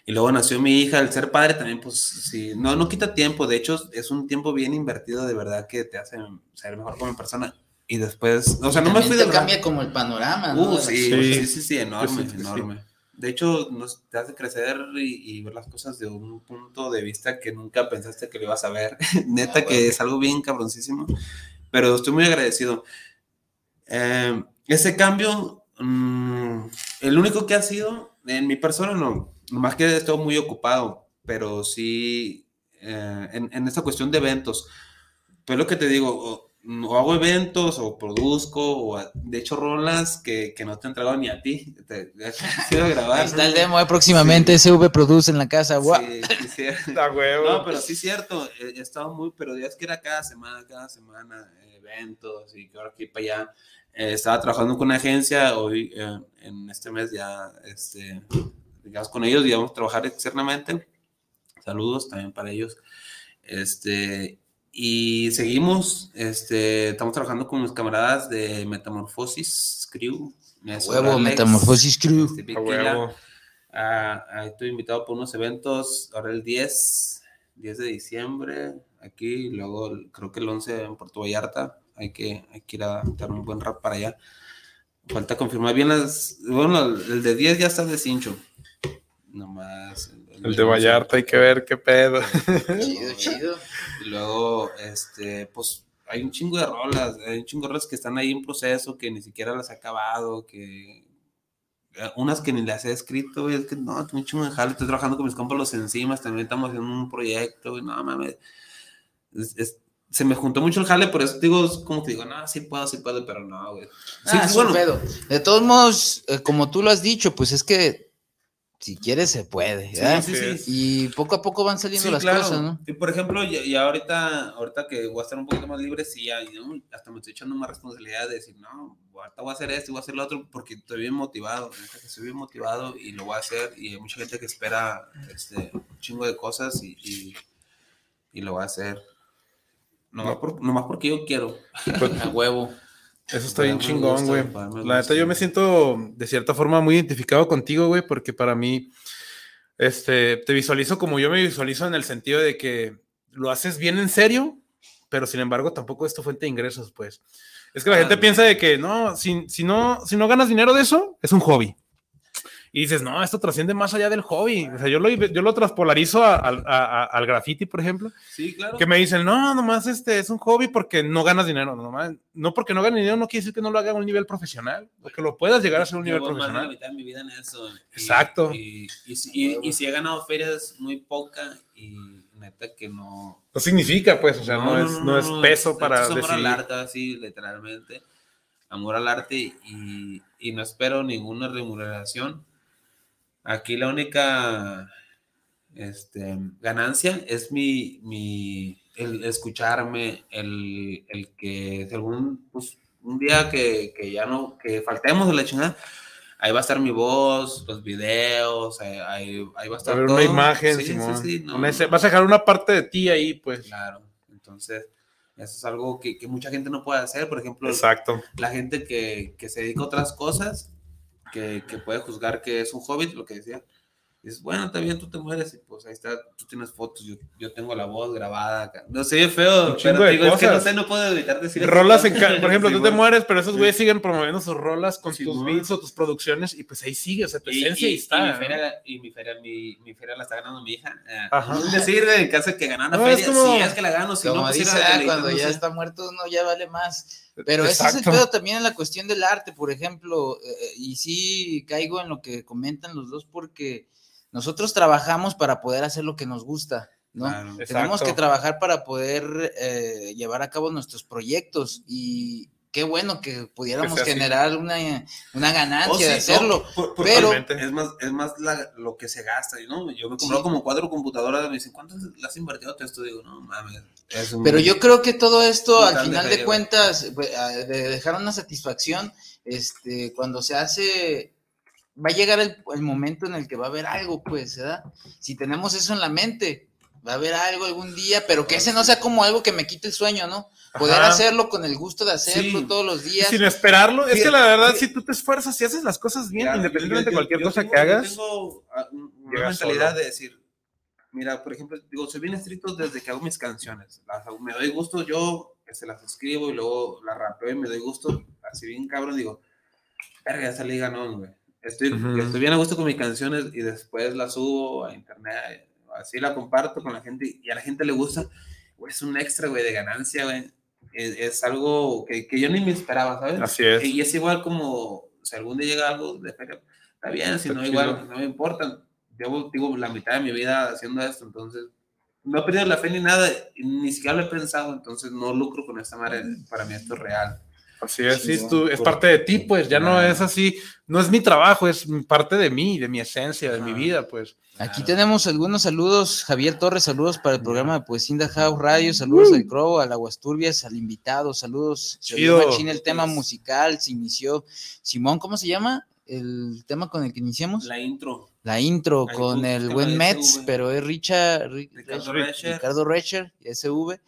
Y luego nació mi hija, el ser padre también, pues sí, no, no quita tiempo, de hecho es un tiempo bien invertido, de verdad, que te hace ser mejor como persona. Y después, o sea, no me fui te del cambia como el panorama, ¿no? Uh, De sí, sí, cosas. sí, sí, enorme, que sí. enorme. De hecho, nos, te hace crecer y, y ver las cosas de un punto de vista que nunca pensaste que lo ibas a ver. Neta, Ah, que bueno. es algo bien cabroncísimo. Pero estoy muy agradecido. Eh, ese cambio, mm, el único que ha sido, en mi persona no, nomás que he estado muy ocupado, pero sí, eh, en, en esta cuestión de eventos, pues lo que te digo, o- hago eventos o produzco o a- de hecho rolas que, que no te he entregado ni a ti. Te, te a grabar. Ahí está el demo, eh, próximamente SV Produce en la casa. guau. Sí, sí, sí. Huevo. No, pero sí es cierto, he, he estado muy, pero es que era cada semana, cada semana, eh, eventos y que ahora aquí para allá. Eh, estaba trabajando con una agencia, hoy eh, en este mes ya, este, digamos, con ellos y vamos a trabajar externamente. Saludos también para ellos. Este, y seguimos, este, estamos trabajando con mis camaradas de Metamorfosis Crew. Huevo, Alex, Metamorfosis Crew. este, A huevo. Ah, ah, estoy invitado por unos eventos, ahora el 10, 10 de diciembre, aquí, y luego creo que el 11 en Puerto Vallarta, hay que, hay que ir a dar un buen rap para allá. Falta confirmar bien las, bueno, el el de 10 ya está de cincho, nomás. El de Vallarta, hay que ver qué pedo. Chido, chido. Y luego, este, pues hay un chingo de rolas, hay un chingo de rolas que están ahí en proceso, que ni siquiera las he acabado, que eh, unas que ni las he escrito, güey, es que no, tengo un chingo de jale, estoy trabajando con mis compas los enzimas, también estamos haciendo un proyecto, güey, no mames. Es- es- se me juntó mucho el jale, por eso digo, es como que digo, no, sí puedo, sí puedo, pero no, güey. Sí, Ah, un pedo. De todos modos, eh, como tú lo has dicho, pues es que si quieres se puede. Sí, ¿verdad? sí, sí. Y poco a poco van saliendo Sí, las claro. cosas, ¿no? Y por ejemplo, ya, ya ahorita, ahorita que voy a estar un poquito más libre, sí, ya, ¿no? hasta me estoy echando más responsabilidad de decir, no, ahorita voy a hacer esto y voy a hacer lo otro, porque estoy bien motivado, estoy bien motivado y lo voy a hacer. Y hay mucha gente que espera este, un chingo de cosas y, y, y lo voy a hacer. Nomás, por- nomás porque yo quiero. A huevo. Eso está bien chingón, güey. La neta, yo me siento de cierta forma muy identificado contigo, güey, porque para mí, este, te visualizo como yo me visualizo en el sentido de que lo haces bien en serio, pero sin embargo tampoco es tu fuente de ingresos, pues. Es que la Ah, gente piensa de que no si, si no, si no ganas dinero de eso, es un hobby. Y dices, no, esto trasciende más allá del hobby. O sea, yo lo, yo lo transpolarizo a- a- a- al graffiti, por ejemplo Sí, claro. que me dicen, no, nomás este es un hobby porque no ganas dinero, nomás, no porque no ganes dinero no quiere decir que no lo haga a un nivel profesional, o que lo puedas llegar a ser un nivel Llevo más de la profesional. mitad de mi vida en eso. y- Exacto. Y, y, si- y- si he ganado ferias, muy poca y neta que no. No significa, pues, o sea, no, es, no, es peso para es amor al arte, así, literalmente. Amor al arte y, y no espero ninguna remuneración. Aquí la única este, ganancia es mi, mi el escucharme, el, el que si algún pues, un día que, que ya no, que faltemos de la chingada, ahí va a estar mi voz, los videos, ahí, ahí, ahí va a Va a estar haber todo. una imagen, Sí, sí, Simón. sí, no, Una ese- no. vas a dejar una parte de ti ahí, pues. Claro, entonces eso es algo que, que mucha gente no puede hacer, por ejemplo, Exacto. la gente que, que se dedica a otras cosas, que, que puede juzgar que es un hobby, lo que decía, es bueno, está bien, tú te mueres y pues ahí está, tú tienes fotos, yo, yo tengo la voz grabada acá. No sé, feo, Un chingo pero de digo, es que no sé, no puedo evitar decir Rolas, en por ejemplo, Sí, tú te bueno. mueres, pero esos Sí. güeyes siguen promoviendo sus rolas con tus beats o tus producciones y pues ahí sigue, o sea, tu Y, esencia y- está. y mi ¿no? feria, y mi feria, mi, mi feria la está ganando mi hija. Eh, Ajá. No es decir, en caso de que ganara No, una es feria, como- si es que la gano, si Como no, pues dice, ah, cuando no ya está muerto uno ya vale más. Pero ese es el Exacto. pedo también en la cuestión del arte, por ejemplo, eh, y sí caigo en lo que comentan los dos porque nosotros trabajamos para poder hacer lo que nos gusta, ¿no? Claro. Tenemos Exacto. que trabajar para poder eh, llevar a cabo nuestros proyectos y qué bueno que pudiéramos Que generar una, una ganancia Oh, sí, de hacerlo. no, por- por- pero- es más, es más la- lo que se gasta, ¿no? Yo me compré Sí. como cuatro computadoras, me dicen, ¿cuánto le has invertido a esto? Digo, no mames. es un- Pero yo creo que todo esto, al de final de feria, cuentas, pues, a- de dejar una satisfacción, este, cuando se hace, va a llegar el, el momento en el que va a haber algo, pues, ¿verdad? Si tenemos eso en la mente, va a haber algo algún día, pero que ese no sea como algo que me quite el sueño, ¿no? Poder Ajá. hacerlo con el gusto de hacerlo Sí. todos los días. sin esperarlo, es Sí, que la verdad, sí. si tú te esfuerzas y haces las cosas bien, independientemente de yo- cualquier yo cosa tengo- que hagas, Yo tengo ah, un- una mentalidad solo. de decir, mira, por ejemplo, digo, soy bien estricto desde que hago mis canciones. Las me doy gusto yo, que se las escribo y luego las rapeo y me doy gusto, así bien cabrón, digo, verga, esa liga no, güey. Estoy, Ujú. estoy bien a gusto con mis canciones y después las subo a internet, así la comparto con la gente y a la gente le gusta. Güey, es un extra, güey, de ganancia, güey. Es, es algo que, que yo ni me esperaba, ¿sabes? así es. Y es igual como si algún día llega algo de feria, está bien, si no, igual, no me importa. Llevo, digo, la mitad de mi vida haciendo esto, entonces no he perdido la fe ni nada, ni siquiera lo he pensado, entonces no lucro con esta madre, para mí esto es real. Así es, sí, Sí, es, tu- es parte de ti, pues ya no es así, no es mi trabajo, es parte de mí, de mi esencia, de mi vida, pues. Aquí tenemos algunos saludos. Javier Torres, saludos para el programa de Poesía House Radio. Saludos al Crow, al Aguasturbias, al invitado. Saludos. Chido. el tema musical. Se inició. Simón, ¿cómo se llama? El tema con el que iniciamos. La intro. La intro Ahí con el la buen SV. Mets, pero es Richard, Ri- Ricardo Rech- Recher. Ricardo Recher, SV.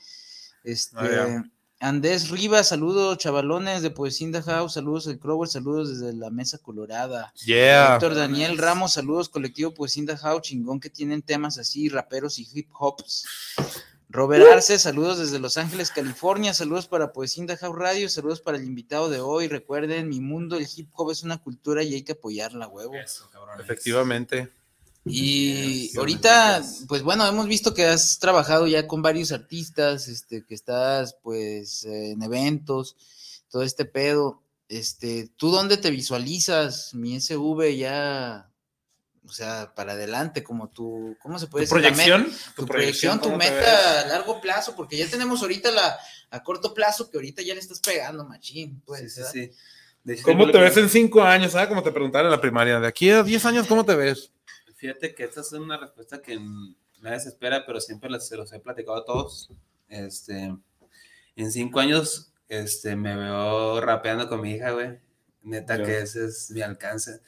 Este, Ah. Andrés Rivas, saludos, chavalones de Poesía in the House, saludos al Crower, saludos desde la Mesa Colorada. Yeah. Héctor Daniel Ramos, saludos, colectivo Poesía in the House, chingón que tienen temas así, raperos y hip hops. Robert Arce, saludos desde Los Ángeles, California, saludos para Poesía in the House Radio, saludos para el invitado de hoy. Recuerden, mi mundo, el hip hop es una cultura y hay que apoyarla, huevo. Efectivamente. Y ahorita, pues bueno, hemos visto que has trabajado ya con varios artistas, este, que estás pues en eventos, todo este pedo. Este, ¿tú dónde te visualizas, mi SV ya, o sea, para adelante, como tu, ¿cómo se puede ¿Tu decir? Proyección? ¿Tu Tu, proyección, proyección, tu meta a largo plazo, porque ya tenemos ahorita la a corto plazo que ahorita ya le estás pegando, machín. Pues, Sí, sí, sí. ¿Cómo te ves en cinco años? ¿Sabes? Como te preguntaron en la primaria. De aquí a 10 años, ¿cómo te ves? Fíjate que esta es una respuesta que mm, nadie se espera, pero siempre se los he platicado a todos. Este, en cinco años, este, me veo rapeando con mi hija, güey. Neta Ya. que ese es mi alcance.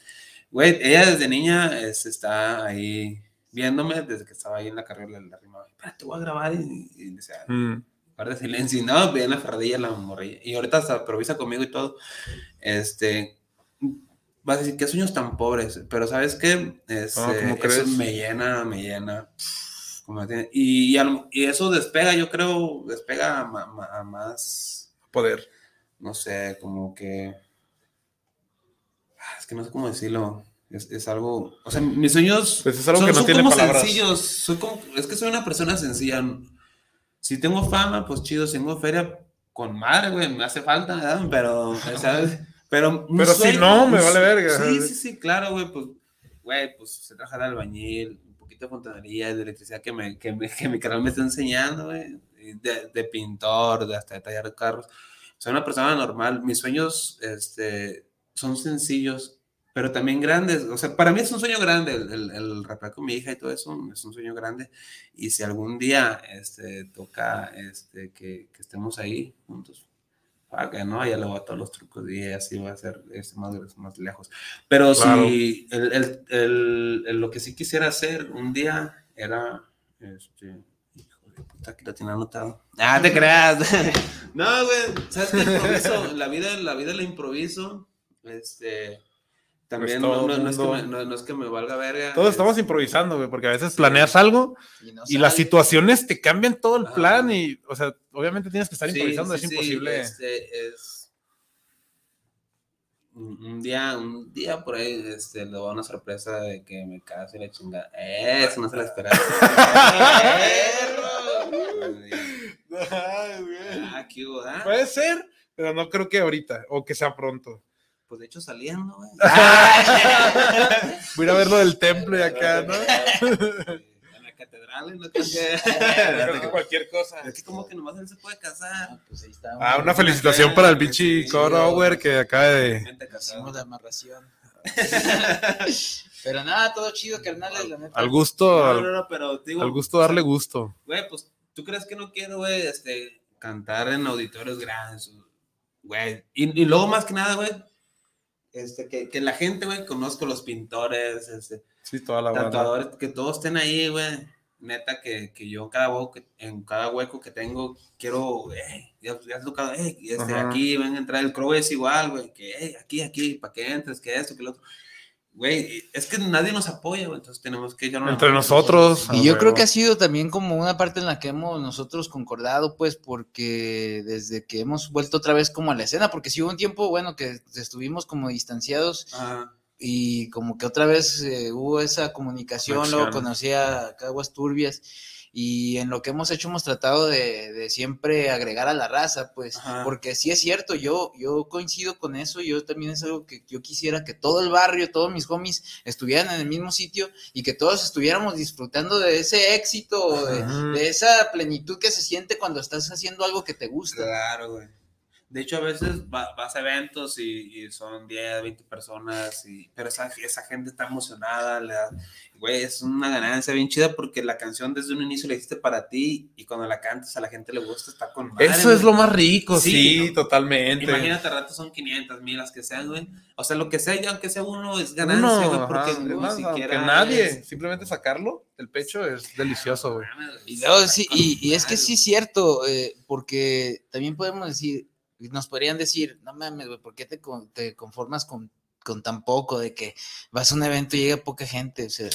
Güey, ella desde niña este, está ahí viéndome desde que estaba ahí en la carrera de la rima. "Espera, te voy a grabar y, y decía, Mm. guarda silencio. No, veía la ferradilla la morrilla. Y ahorita hasta improvisa conmigo y todo. Este, vas a decir, qué sueños tan pobres. Pero ¿sabes qué? Este, Ah, ¿cómo eso me llena, me llena. Como me tiene- y, y, al- y eso despega, yo creo, despega a, ma- ma- a más, Poder. no sé, como que... ah, Es que no sé cómo decirlo. Es, es algo, o sea, mis sueños Pues es algo son, que no son tiene como palabras. sencillos. Soy como, es que soy una persona sencilla. Si tengo fama, pues chido. Si tengo feria, con madre, güey, me hace falta, ¿verdad? Pero, ¿sabes? Pero, Pero si sueño, no, me vale verga. Sí, sí, sí, claro, güey, pues, güey, pues se trabaja de albañil, un poquito de fontanería, de electricidad que, me, que, me, que mi canal me está enseñando, güey, de, de pintor, de hasta de tallar carros. Soy una persona normal. Mis sueños, este, son sencillos, pero también grandes. O sea, para mí es un sueño grande el, el, el rapear con mi hija y todo eso, es un sueño grande. Y si algún día este, toca este, que, que estemos ahí juntos, para que no, ya le a todos los trucos y así va a ser más, más lejos. Pero Claro. si el, el, el- lo que sí quisiera hacer un día era, este, hijo de puta, aquí lo tiene anotado. Ah, te creas. no, güey, sabes improviso, la vida, la vida la improviso, este, también Pues todo no, no- no es que me, no- no es que me valga verga. Todos estamos improvisando, güey, porque a veces planeas algo Y no y las situaciones te cambian todo el Ajá. plan y, o sea, obviamente tienes que estar Sí, improvisando, sí, es sí, imposible. este, es un día, un día por ahí, este, le doy una sorpresa de que me caso y la chingada. Eso no se la esperaba. ah, qué hubo, ah? Puede ser, pero no creo que ahorita, o que sea pronto. Pues de hecho saliendo, güey. Voy a ir a ver lo del templo y acá, ¿no? En la catedral, no creo que que... cualquier cosa. Es que como que nomás él se puede casar. Pues ahí está. Ah, una felicitación para el pinche Corower que acaba de. Hicimos la amarración. Pero nada, todo chido, carnales, la neta. Al gusto, No, no, al, no, pero digo, al gusto darle gusto. Güey, pues, ¿tú crees que no quiero, güey, este, cantar en auditorios grandes? Güey, y, y luego más que nada, güey, este, que, que la gente, güey, conozco los pintores, este, Sí, toda la banda. tatuadores, que todos estén ahí, güey. Neta, que, que yo cada hueco en cada hueco que tengo, quiero, güey, ya, ya has tocado, eh, este, aquí ven a entrar, el crow es igual, güey, que, hey, aquí, aquí, para que entres, que esto, que lo otro. Güey, es que nadie nos apoya, güey, entonces tenemos que la Entre nosotros. Y yo creo que ha sido también como una parte en la que hemos nosotros concordado, pues, porque desde que hemos vuelto otra vez como a la escena, porque sí hubo un tiempo, bueno, que estuvimos como distanciados y como que otra vez eh, hubo esa comunicación, luego Conexión. conocí a Caguas Turbias y en lo que hemos hecho hemos tratado de, de siempre agregar a la raza, pues, Ajá. porque sí es cierto, yo, yo coincido con eso, yo también es algo que yo quisiera que todo el barrio, todos mis homies estuvieran en el mismo sitio y que todos estuviéramos disfrutando de ese éxito, de, de esa plenitud que se siente cuando estás haciendo algo que te gusta. Claro, güey. De hecho, a veces va- vas a eventos y, y son 10, 20 personas, y, pero esa, esa gente está emocionada, le da- güey, es una ganancia bien chida porque la canción desde un inicio la hiciste para ti y cuando la cantas a la gente le gusta, está con madre, Eso es güey. lo más rico, sí, ¿no? totalmente. Imagínate, al rato son 500 mil, las que sean, güey. O sea, lo que sea, ya aunque sea uno, es ganancia, Uno, güey, porque ajá, ni es más, siquiera. aunque nadie, es- simplemente sacarlo del pecho es delicioso, güey. Y, luego sí, y, y es que sí es cierto, eh, porque también podemos decir, nos podrían decir, no mames, güey, ¿por qué te, con- te conformas con, con tan poco de que vas a un evento y llega poca gente? O sea,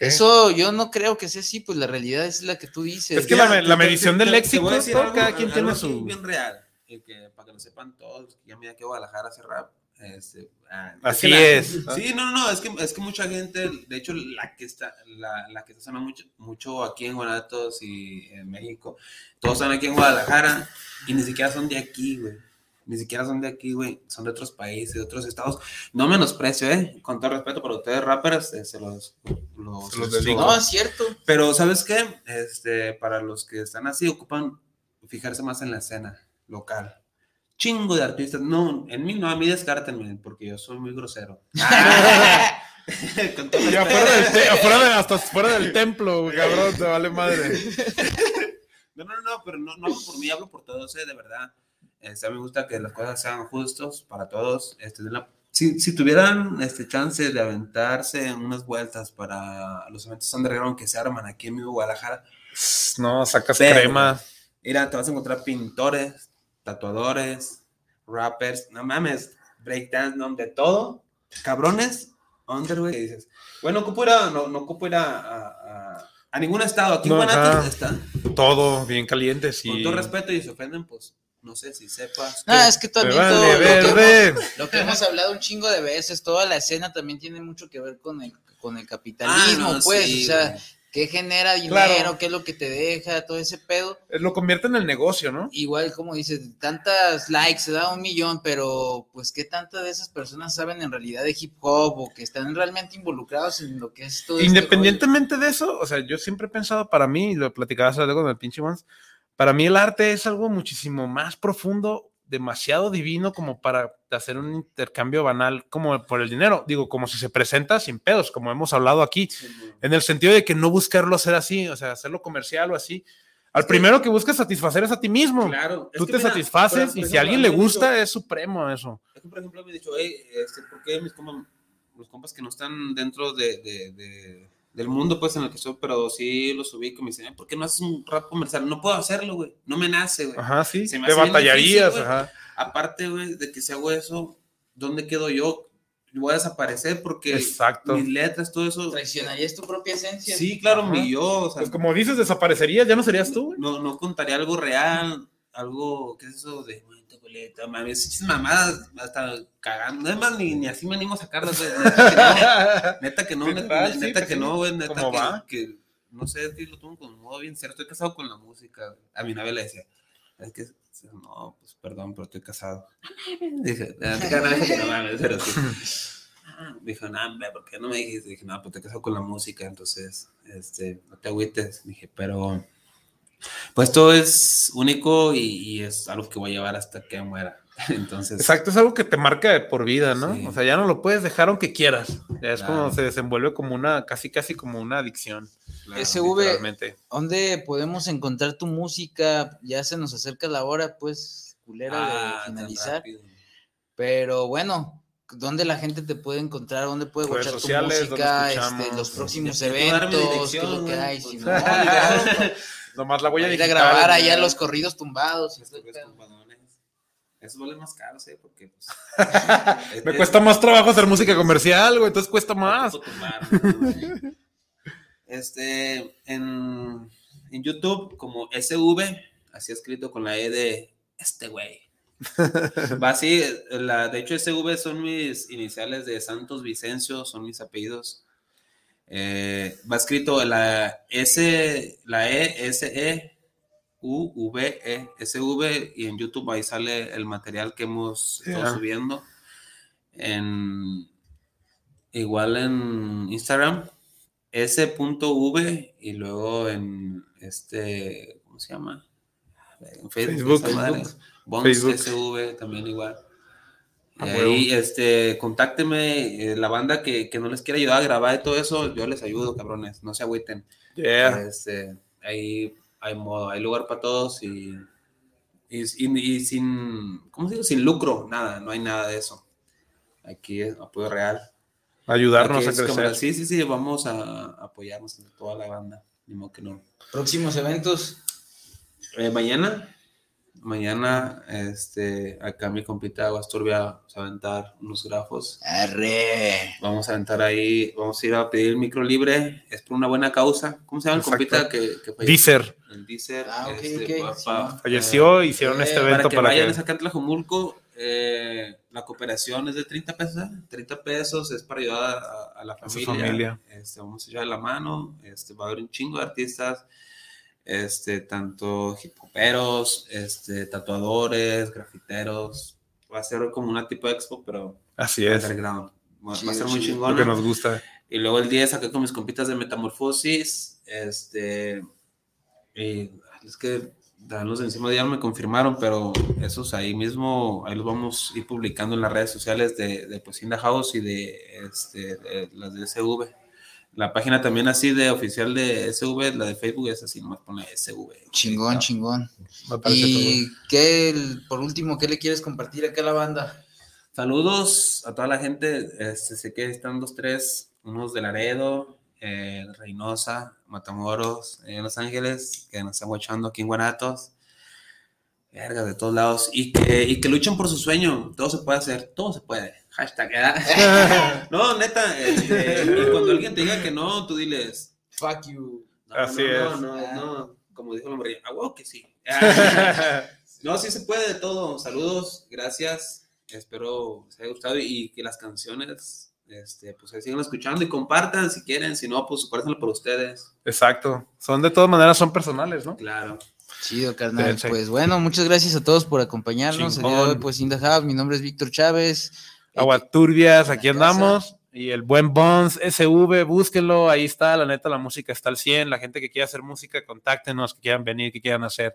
eso yo no creo que sea así, pues la realidad es la que tú dices. Es que la, la medición te- del te éxito, algo- cada quien algo tiene su... bien real, y que para que lo sepan todos, que ya me que Guadalajara hace rap. Este, ah, Así que la- es. Sí, no, no, es que, es que mucha gente, de hecho, la que está, la, la que está sonando mucho, mucho aquí en Guanatos y en México, todos están aquí en Guadalajara y ni siquiera son de aquí, güey. Ni siquiera son de aquí, güey. Son de otros países, de otros estados. No menosprecio, ¿eh? Con todo respeto para ustedes, rappers, eh, se los, los, Se los digo. No, es cierto. Pero, ¿sabes qué? Este, para los que están así, ocupan fijarse más en la escena local. Chingo de artistas. No, en mí no, a mí descártenme, porque yo soy muy grosero. Y afuera del, te- afuera de- hasta fuera del templo, cabrón, te vale madre. No, no, no, pero no, no hablo por mí, hablo por todos, eh, de verdad. Este, a mí me gusta que las cosas sean justos para todos. Este, la- si, si tuvieran este chance de aventarse en unas vueltas para los eventos underground que se arman aquí en mi Guadalajara, No, sacas Pero, crema. Mira, te vas a encontrar pintores, tatuadores, rappers, no mames, breakdance, no, de todo, cabrones, under, güey, que dices, bueno, no ocupo ir a, no, no ocupo ir a, a, a- a ningún estado, aquí en No, está, Todo bien caliente, sí. con todo respeto y se ofenden, pues, no sé si sepas. No, es que también vale todo lo que hemos- lo que hemos hablado un chingo de veces, toda la escena también tiene mucho que ver con el, con el capitalismo, Ah, no, pues, sí, o sea, güey. Qué genera dinero, Claro. qué es lo que te deja, todo ese pedo. Eh, Lo convierte en el negocio, ¿no? Igual, como dices, tantas likes, se da un millón, pero pues qué tantas de esas personas saben en realidad de hip hop o que están realmente involucrados en lo que es todo este Independientemente de eso, o sea, yo siempre he pensado para mí, y lo platicaba hace con el pinche Vance, para mí el arte es algo muchísimo más profundo, demasiado divino como para hacer un intercambio banal como por el dinero. Digo, como si se presenta sin pedos, como hemos hablado aquí, en el sentido de que no buscarlo hacer así, o sea, hacerlo comercial o así. Al primero que buscas satisfacer es a ti mismo. Claro, Tú que te mira, satisfaces por y si ejemplo, a alguien le gusta dicho- es supremo eso. Es que, por ejemplo, me he dicho, hey, este, ¿por qué mis compas, compas que no están dentro de, de- de- del mundo pues en el que estoy, pero sí los ubico, me dicen, ¿por qué no haces un rap comercial? No puedo hacerlo, güey, no me nace, güey. Ajá, sí, Se me te batallarías, difícil, ajá. Aparte, güey, de que si hago eso, ¿dónde quedo yo? Voy a desaparecer porque Exacto. mis letras, todo eso. Traicionarías tu propia esencia. Sí, claro, Ajá. mi yo, o sea, Pues como dices, desaparecerías, ya no serías tú, güey. no, no contaría algo real, algo, ¿qué es eso de bonita coleta? Mames, esas mamadas, hasta cagando. Además, ni, ni así me animo a sacarlas, güey. Neta que no, neta, ¿Verdad? neta Sí, que pues sí. no, güey. Neta ¿Cómo que, va? que, no sé, es que lo tomo con modo bien cierto. Estoy casado con la música. A mi novia le decía, es que, no, pues perdón, pero estoy casado. Dije, "Ah, te que no mames, pero sí. Dijo, no, hombre, ¿por qué no me dijiste? Dije, no, pues estoy casado con la música, entonces, este, no te agüites. Dije, pero, pues todo es único y, y es algo que voy a llevar hasta que muera. Entonces, Exacto, es algo que te marca de por vida, ¿no? Sí. O sea, ya no lo puedes dejar aunque quieras. Ya es Claro. como se desenvuelve como una, casi casi como una adicción. claro. SV. ¿dónde podemos encontrar tu música? Ya se nos acerca la hora, pues, culera Ah, de tan finalizar. Pero bueno, ¿dónde la gente te puede encontrar? ¿Dónde puede Redes escuchar tu sociales, ¿dónde música? Este, los próximos eventos, qué es dirección, lo que hay. pues. Si no, igual, Nomás la huella digital. grabar ¿no? allá los corridos tumbados. Los tumbadones. Eso vale más caro, ¿sí? Porque, pues. Me cuesta más trabajo hacer música comercial, güey, entonces cuesta más. Este, en, en YouTube, como SV, así escrito con la E de este güey. Va así, la, de hecho, SV son mis iniciales de Santos Vicencio, son mis apellidos. Eh, va escrito la S, la E, S, E, U, V, E, S, V, y en YouTube ahí sale el material que hemos estado subiendo. En, igual en Instagram, S.V, y luego en este, ¿cómo se llama? En Facebook, Facebook. Bons Facebook. SV también igual. Y ahí, este, contáctenme, eh, la banda que, que no les quiera ayudar a grabar y todo eso, yo les ayudo, cabrones, no se agüiten. Yeah. Este, ahí hay modo, hay lugar para todos y, y, y- y sin, ¿cómo se dice? Sin lucro, nada, no hay nada de eso. Aquí es apoyo real. Ayudarnos Aquí a como crecer. la- sí, sí, sí, vamos a apoyarnos entre toda la banda, ni modo que no. Próximos eventos. Eh, mañana, mañana, este, acá mi compita Aguasturbia va a aventar unos grafos. Arre. Vamos a aventar ahí, vamos a ir a pedir el micro libre, es por una buena causa. ¿Cómo se llama el compita que, que falleció? Deezer. El Deezer. Ah, ok, este, ok, pa- sí. Falleció, hicieron este para evento que para vayan que... es acá en Tlajomulco, eh, la cooperación es de 30 pesos, ¿eh? 30 pesos es para ayudar a, a la A su familia. familia. Este, vamos a echar la mano, este, va a haber un chingo de artistas, este, tanto hip hoperos, este, tatuadores, grafiteros, va a ser como una tipo de expo, pero Así es. underground. Va, va a ser muy chido. chingón. Lo que nos gusta. Y luego el 10 acá con mis compitas de Metamorfosis. Este. Y es que darlos de encima ya no me confirmaron, pero esos ahí mismo, ahí los vamos a ir publicando en las redes sociales de, de Pues In the House y de, este, de las de SV. La página también así de oficial de SV, la de Facebook es así, nomás pone SV. Chingón, chingón. Me parece Y qué, el- por último, ¿qué le quieres compartir acá a la banda? Saludos a toda la gente. Este, sé que están dos, tres, unos de Laredo, eh, Reynosa, Matamoros, eh, Los Ángeles, que nos están guachando aquí en Guanatos. Verga, de todos lados. Y que, y que luchen por su sueño. Todo se puede hacer, todo se puede. Hashtag. ¿verdad? no, neta. este, y cuando alguien te diga que no, tú diles. Fuck you. No, Así no, es. No, no, no. Como dijo el hombre, ah, huevo que sí. No, sí se puede de todo. Saludos, gracias. Espero les haya gustado y, que las canciones, este, pues se sigan escuchando y compartan si quieren. Si no, pues compártanlo por ustedes. Exacto. Son de todas maneras, son personales, ¿no? Claro. Chido, carnal. Pues bueno, muchas gracias a todos por acompañarnos. El día de hoy, pues In the House, mi nombre es Víctor Chávez. Aguaturbias, aquí En la casa. andamos. Y el buen Bones SV, búsquenlo, ahí está, la neta, la música está al 100. La gente que quiera hacer música, contáctenos, que quieran venir, que quieran hacer,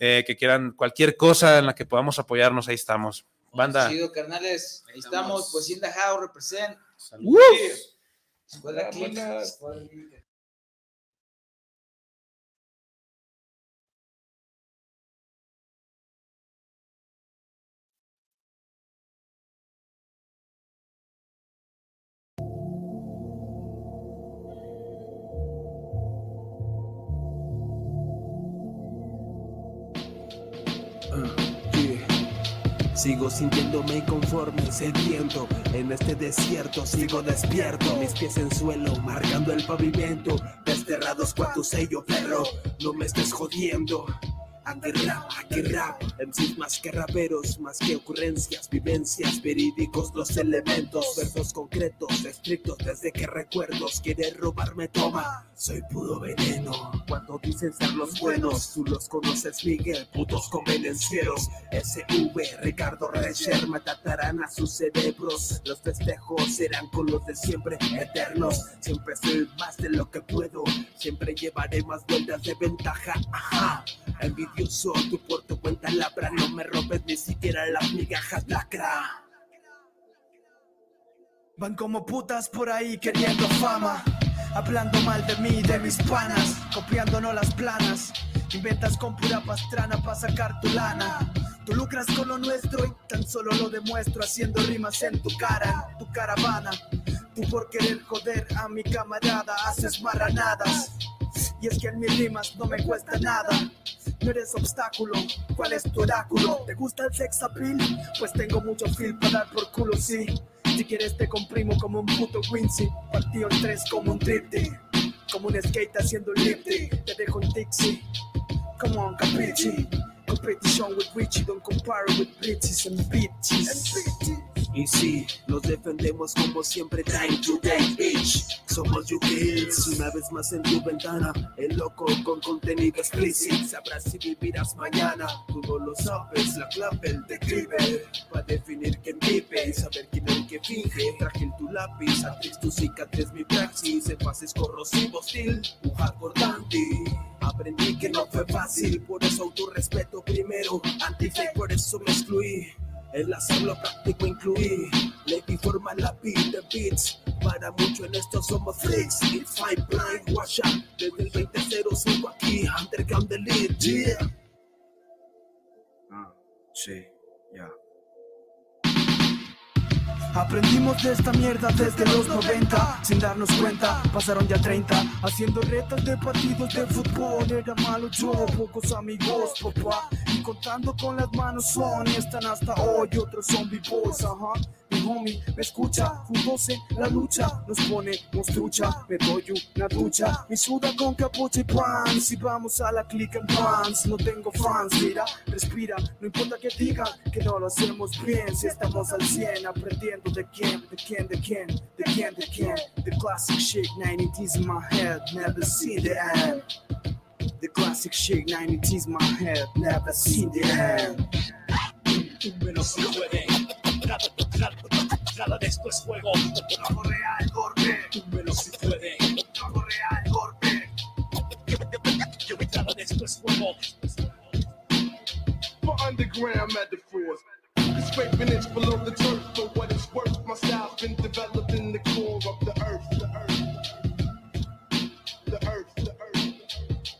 eh, que quieran cualquier cosa en la que podamos apoyarnos, ahí estamos. Banda. Chido, carnales. Ahí estamos, pues In the House, represent. ¡Woo! Escuela Química, Sigo sintiéndome inconforme, sediento. En este desierto sigo despierto. Mis pies en suelo, marcando el pavimento. Desterrados con tu sello, perro. No me estés jodiendo Rap, aquí rap MCs más que raperos, más que ocurrencias Vivencias, verídicos los elementos Versos concretos, estrictos desde que recuerdos Quiere robarme, toma Soy puro veneno Cuando dicen ser los buenos Tú los conoces, Miguel Putos convenencieros SV, Ricardo Recher me tratarán a sus cerebros. Los festejos serán con los de siempre eternos. Siempre soy más de lo que puedo. Siempre llevaré más vueltas de ventaja. Ajá. Envidioso, tú por tu cuenta labra. No me robes ni siquiera las migajas lacra. Van como putas por ahí queriendo fama. Hablando mal de mí, de mis panas, copiándonos las planas. Inventas con pura pastrana para sacar tu lana. Tú lucras con lo nuestro y tan solo lo demuestro haciendo rimas en tu cara, en tu caravana. Tú por querer joder a mi camarada haces marranadas. Y es que en mis rimas no me cuesta nada. No eres obstáculo, ¿cuál es tu oráculo? ¿Te gusta el sex appeal? Pues tengo mucho feel para dar por culo, sí. Si quieres te comprimo como un puto Quincy. Partido en tres como un tripty. Como un skate haciendo un lifty. Te dejo un Dixie. Come on, capichi. Competition with Richie, don't compare with bitches and bitches. Y sí, los defendemos como siempre, time to day, bitch. Somos you kids, una vez más en tu ventana. El loco con contenido explícito. Sabrás si vivirás mañana. Tú no lo sabes, la clave, el declive. Para definir quién vive y saber quién es el que finge. Frágil tu lápiz, actriz tu cicatriz, mi praxis. En fases corrosivos, hostil, un hardcore. Aprendí que no fue fácil, por eso autorrespeto primero. Anti-fake, por eso me excluí. El hacerlo práctico incluí. Lady forma la beat de beats. Para mucho en esto somos freaks. If I blind, watch out. Desde el 2005 aquí, underground lead, yeah. Ah, sí, Aprendimos de esta mierda desde los 90 Sin darnos cuenta, pasaron ya 30 Haciendo retas de partidos de fútbol Era malo yo, pocos amigos, papá. Y contando con las manos son Y están hasta hoy, otros son boys, ajá mi homie, me escucha, jugose la lucha, nos pone monstrucha, me doy una ducha, mi suda con capucha y pants, y vamos a la click and pants, no tengo fans, mira, respira, no importa que digan que no lo hacemos bien, si estamos al 100, aprendiendo de quién, de quién, de quién, de quién, de quién, the classic shit, 90s in my head, never seen the end. The classic shit, 90s my head, never seen the end. Número 9 Esto es juego. Vamos real, si puede. Vamos real. Yo me de esto es juego. For underground metaphors. Scraping inch below the turf for what it's worth. My style's been developed in the core of the earth. The earth, the earth, the earth.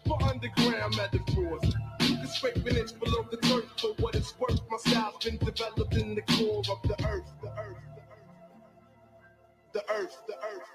For underground metaphors. Scraping inch below the turf. My style's been developed in the core of the earth. The earth. The earth. The earth. The earth.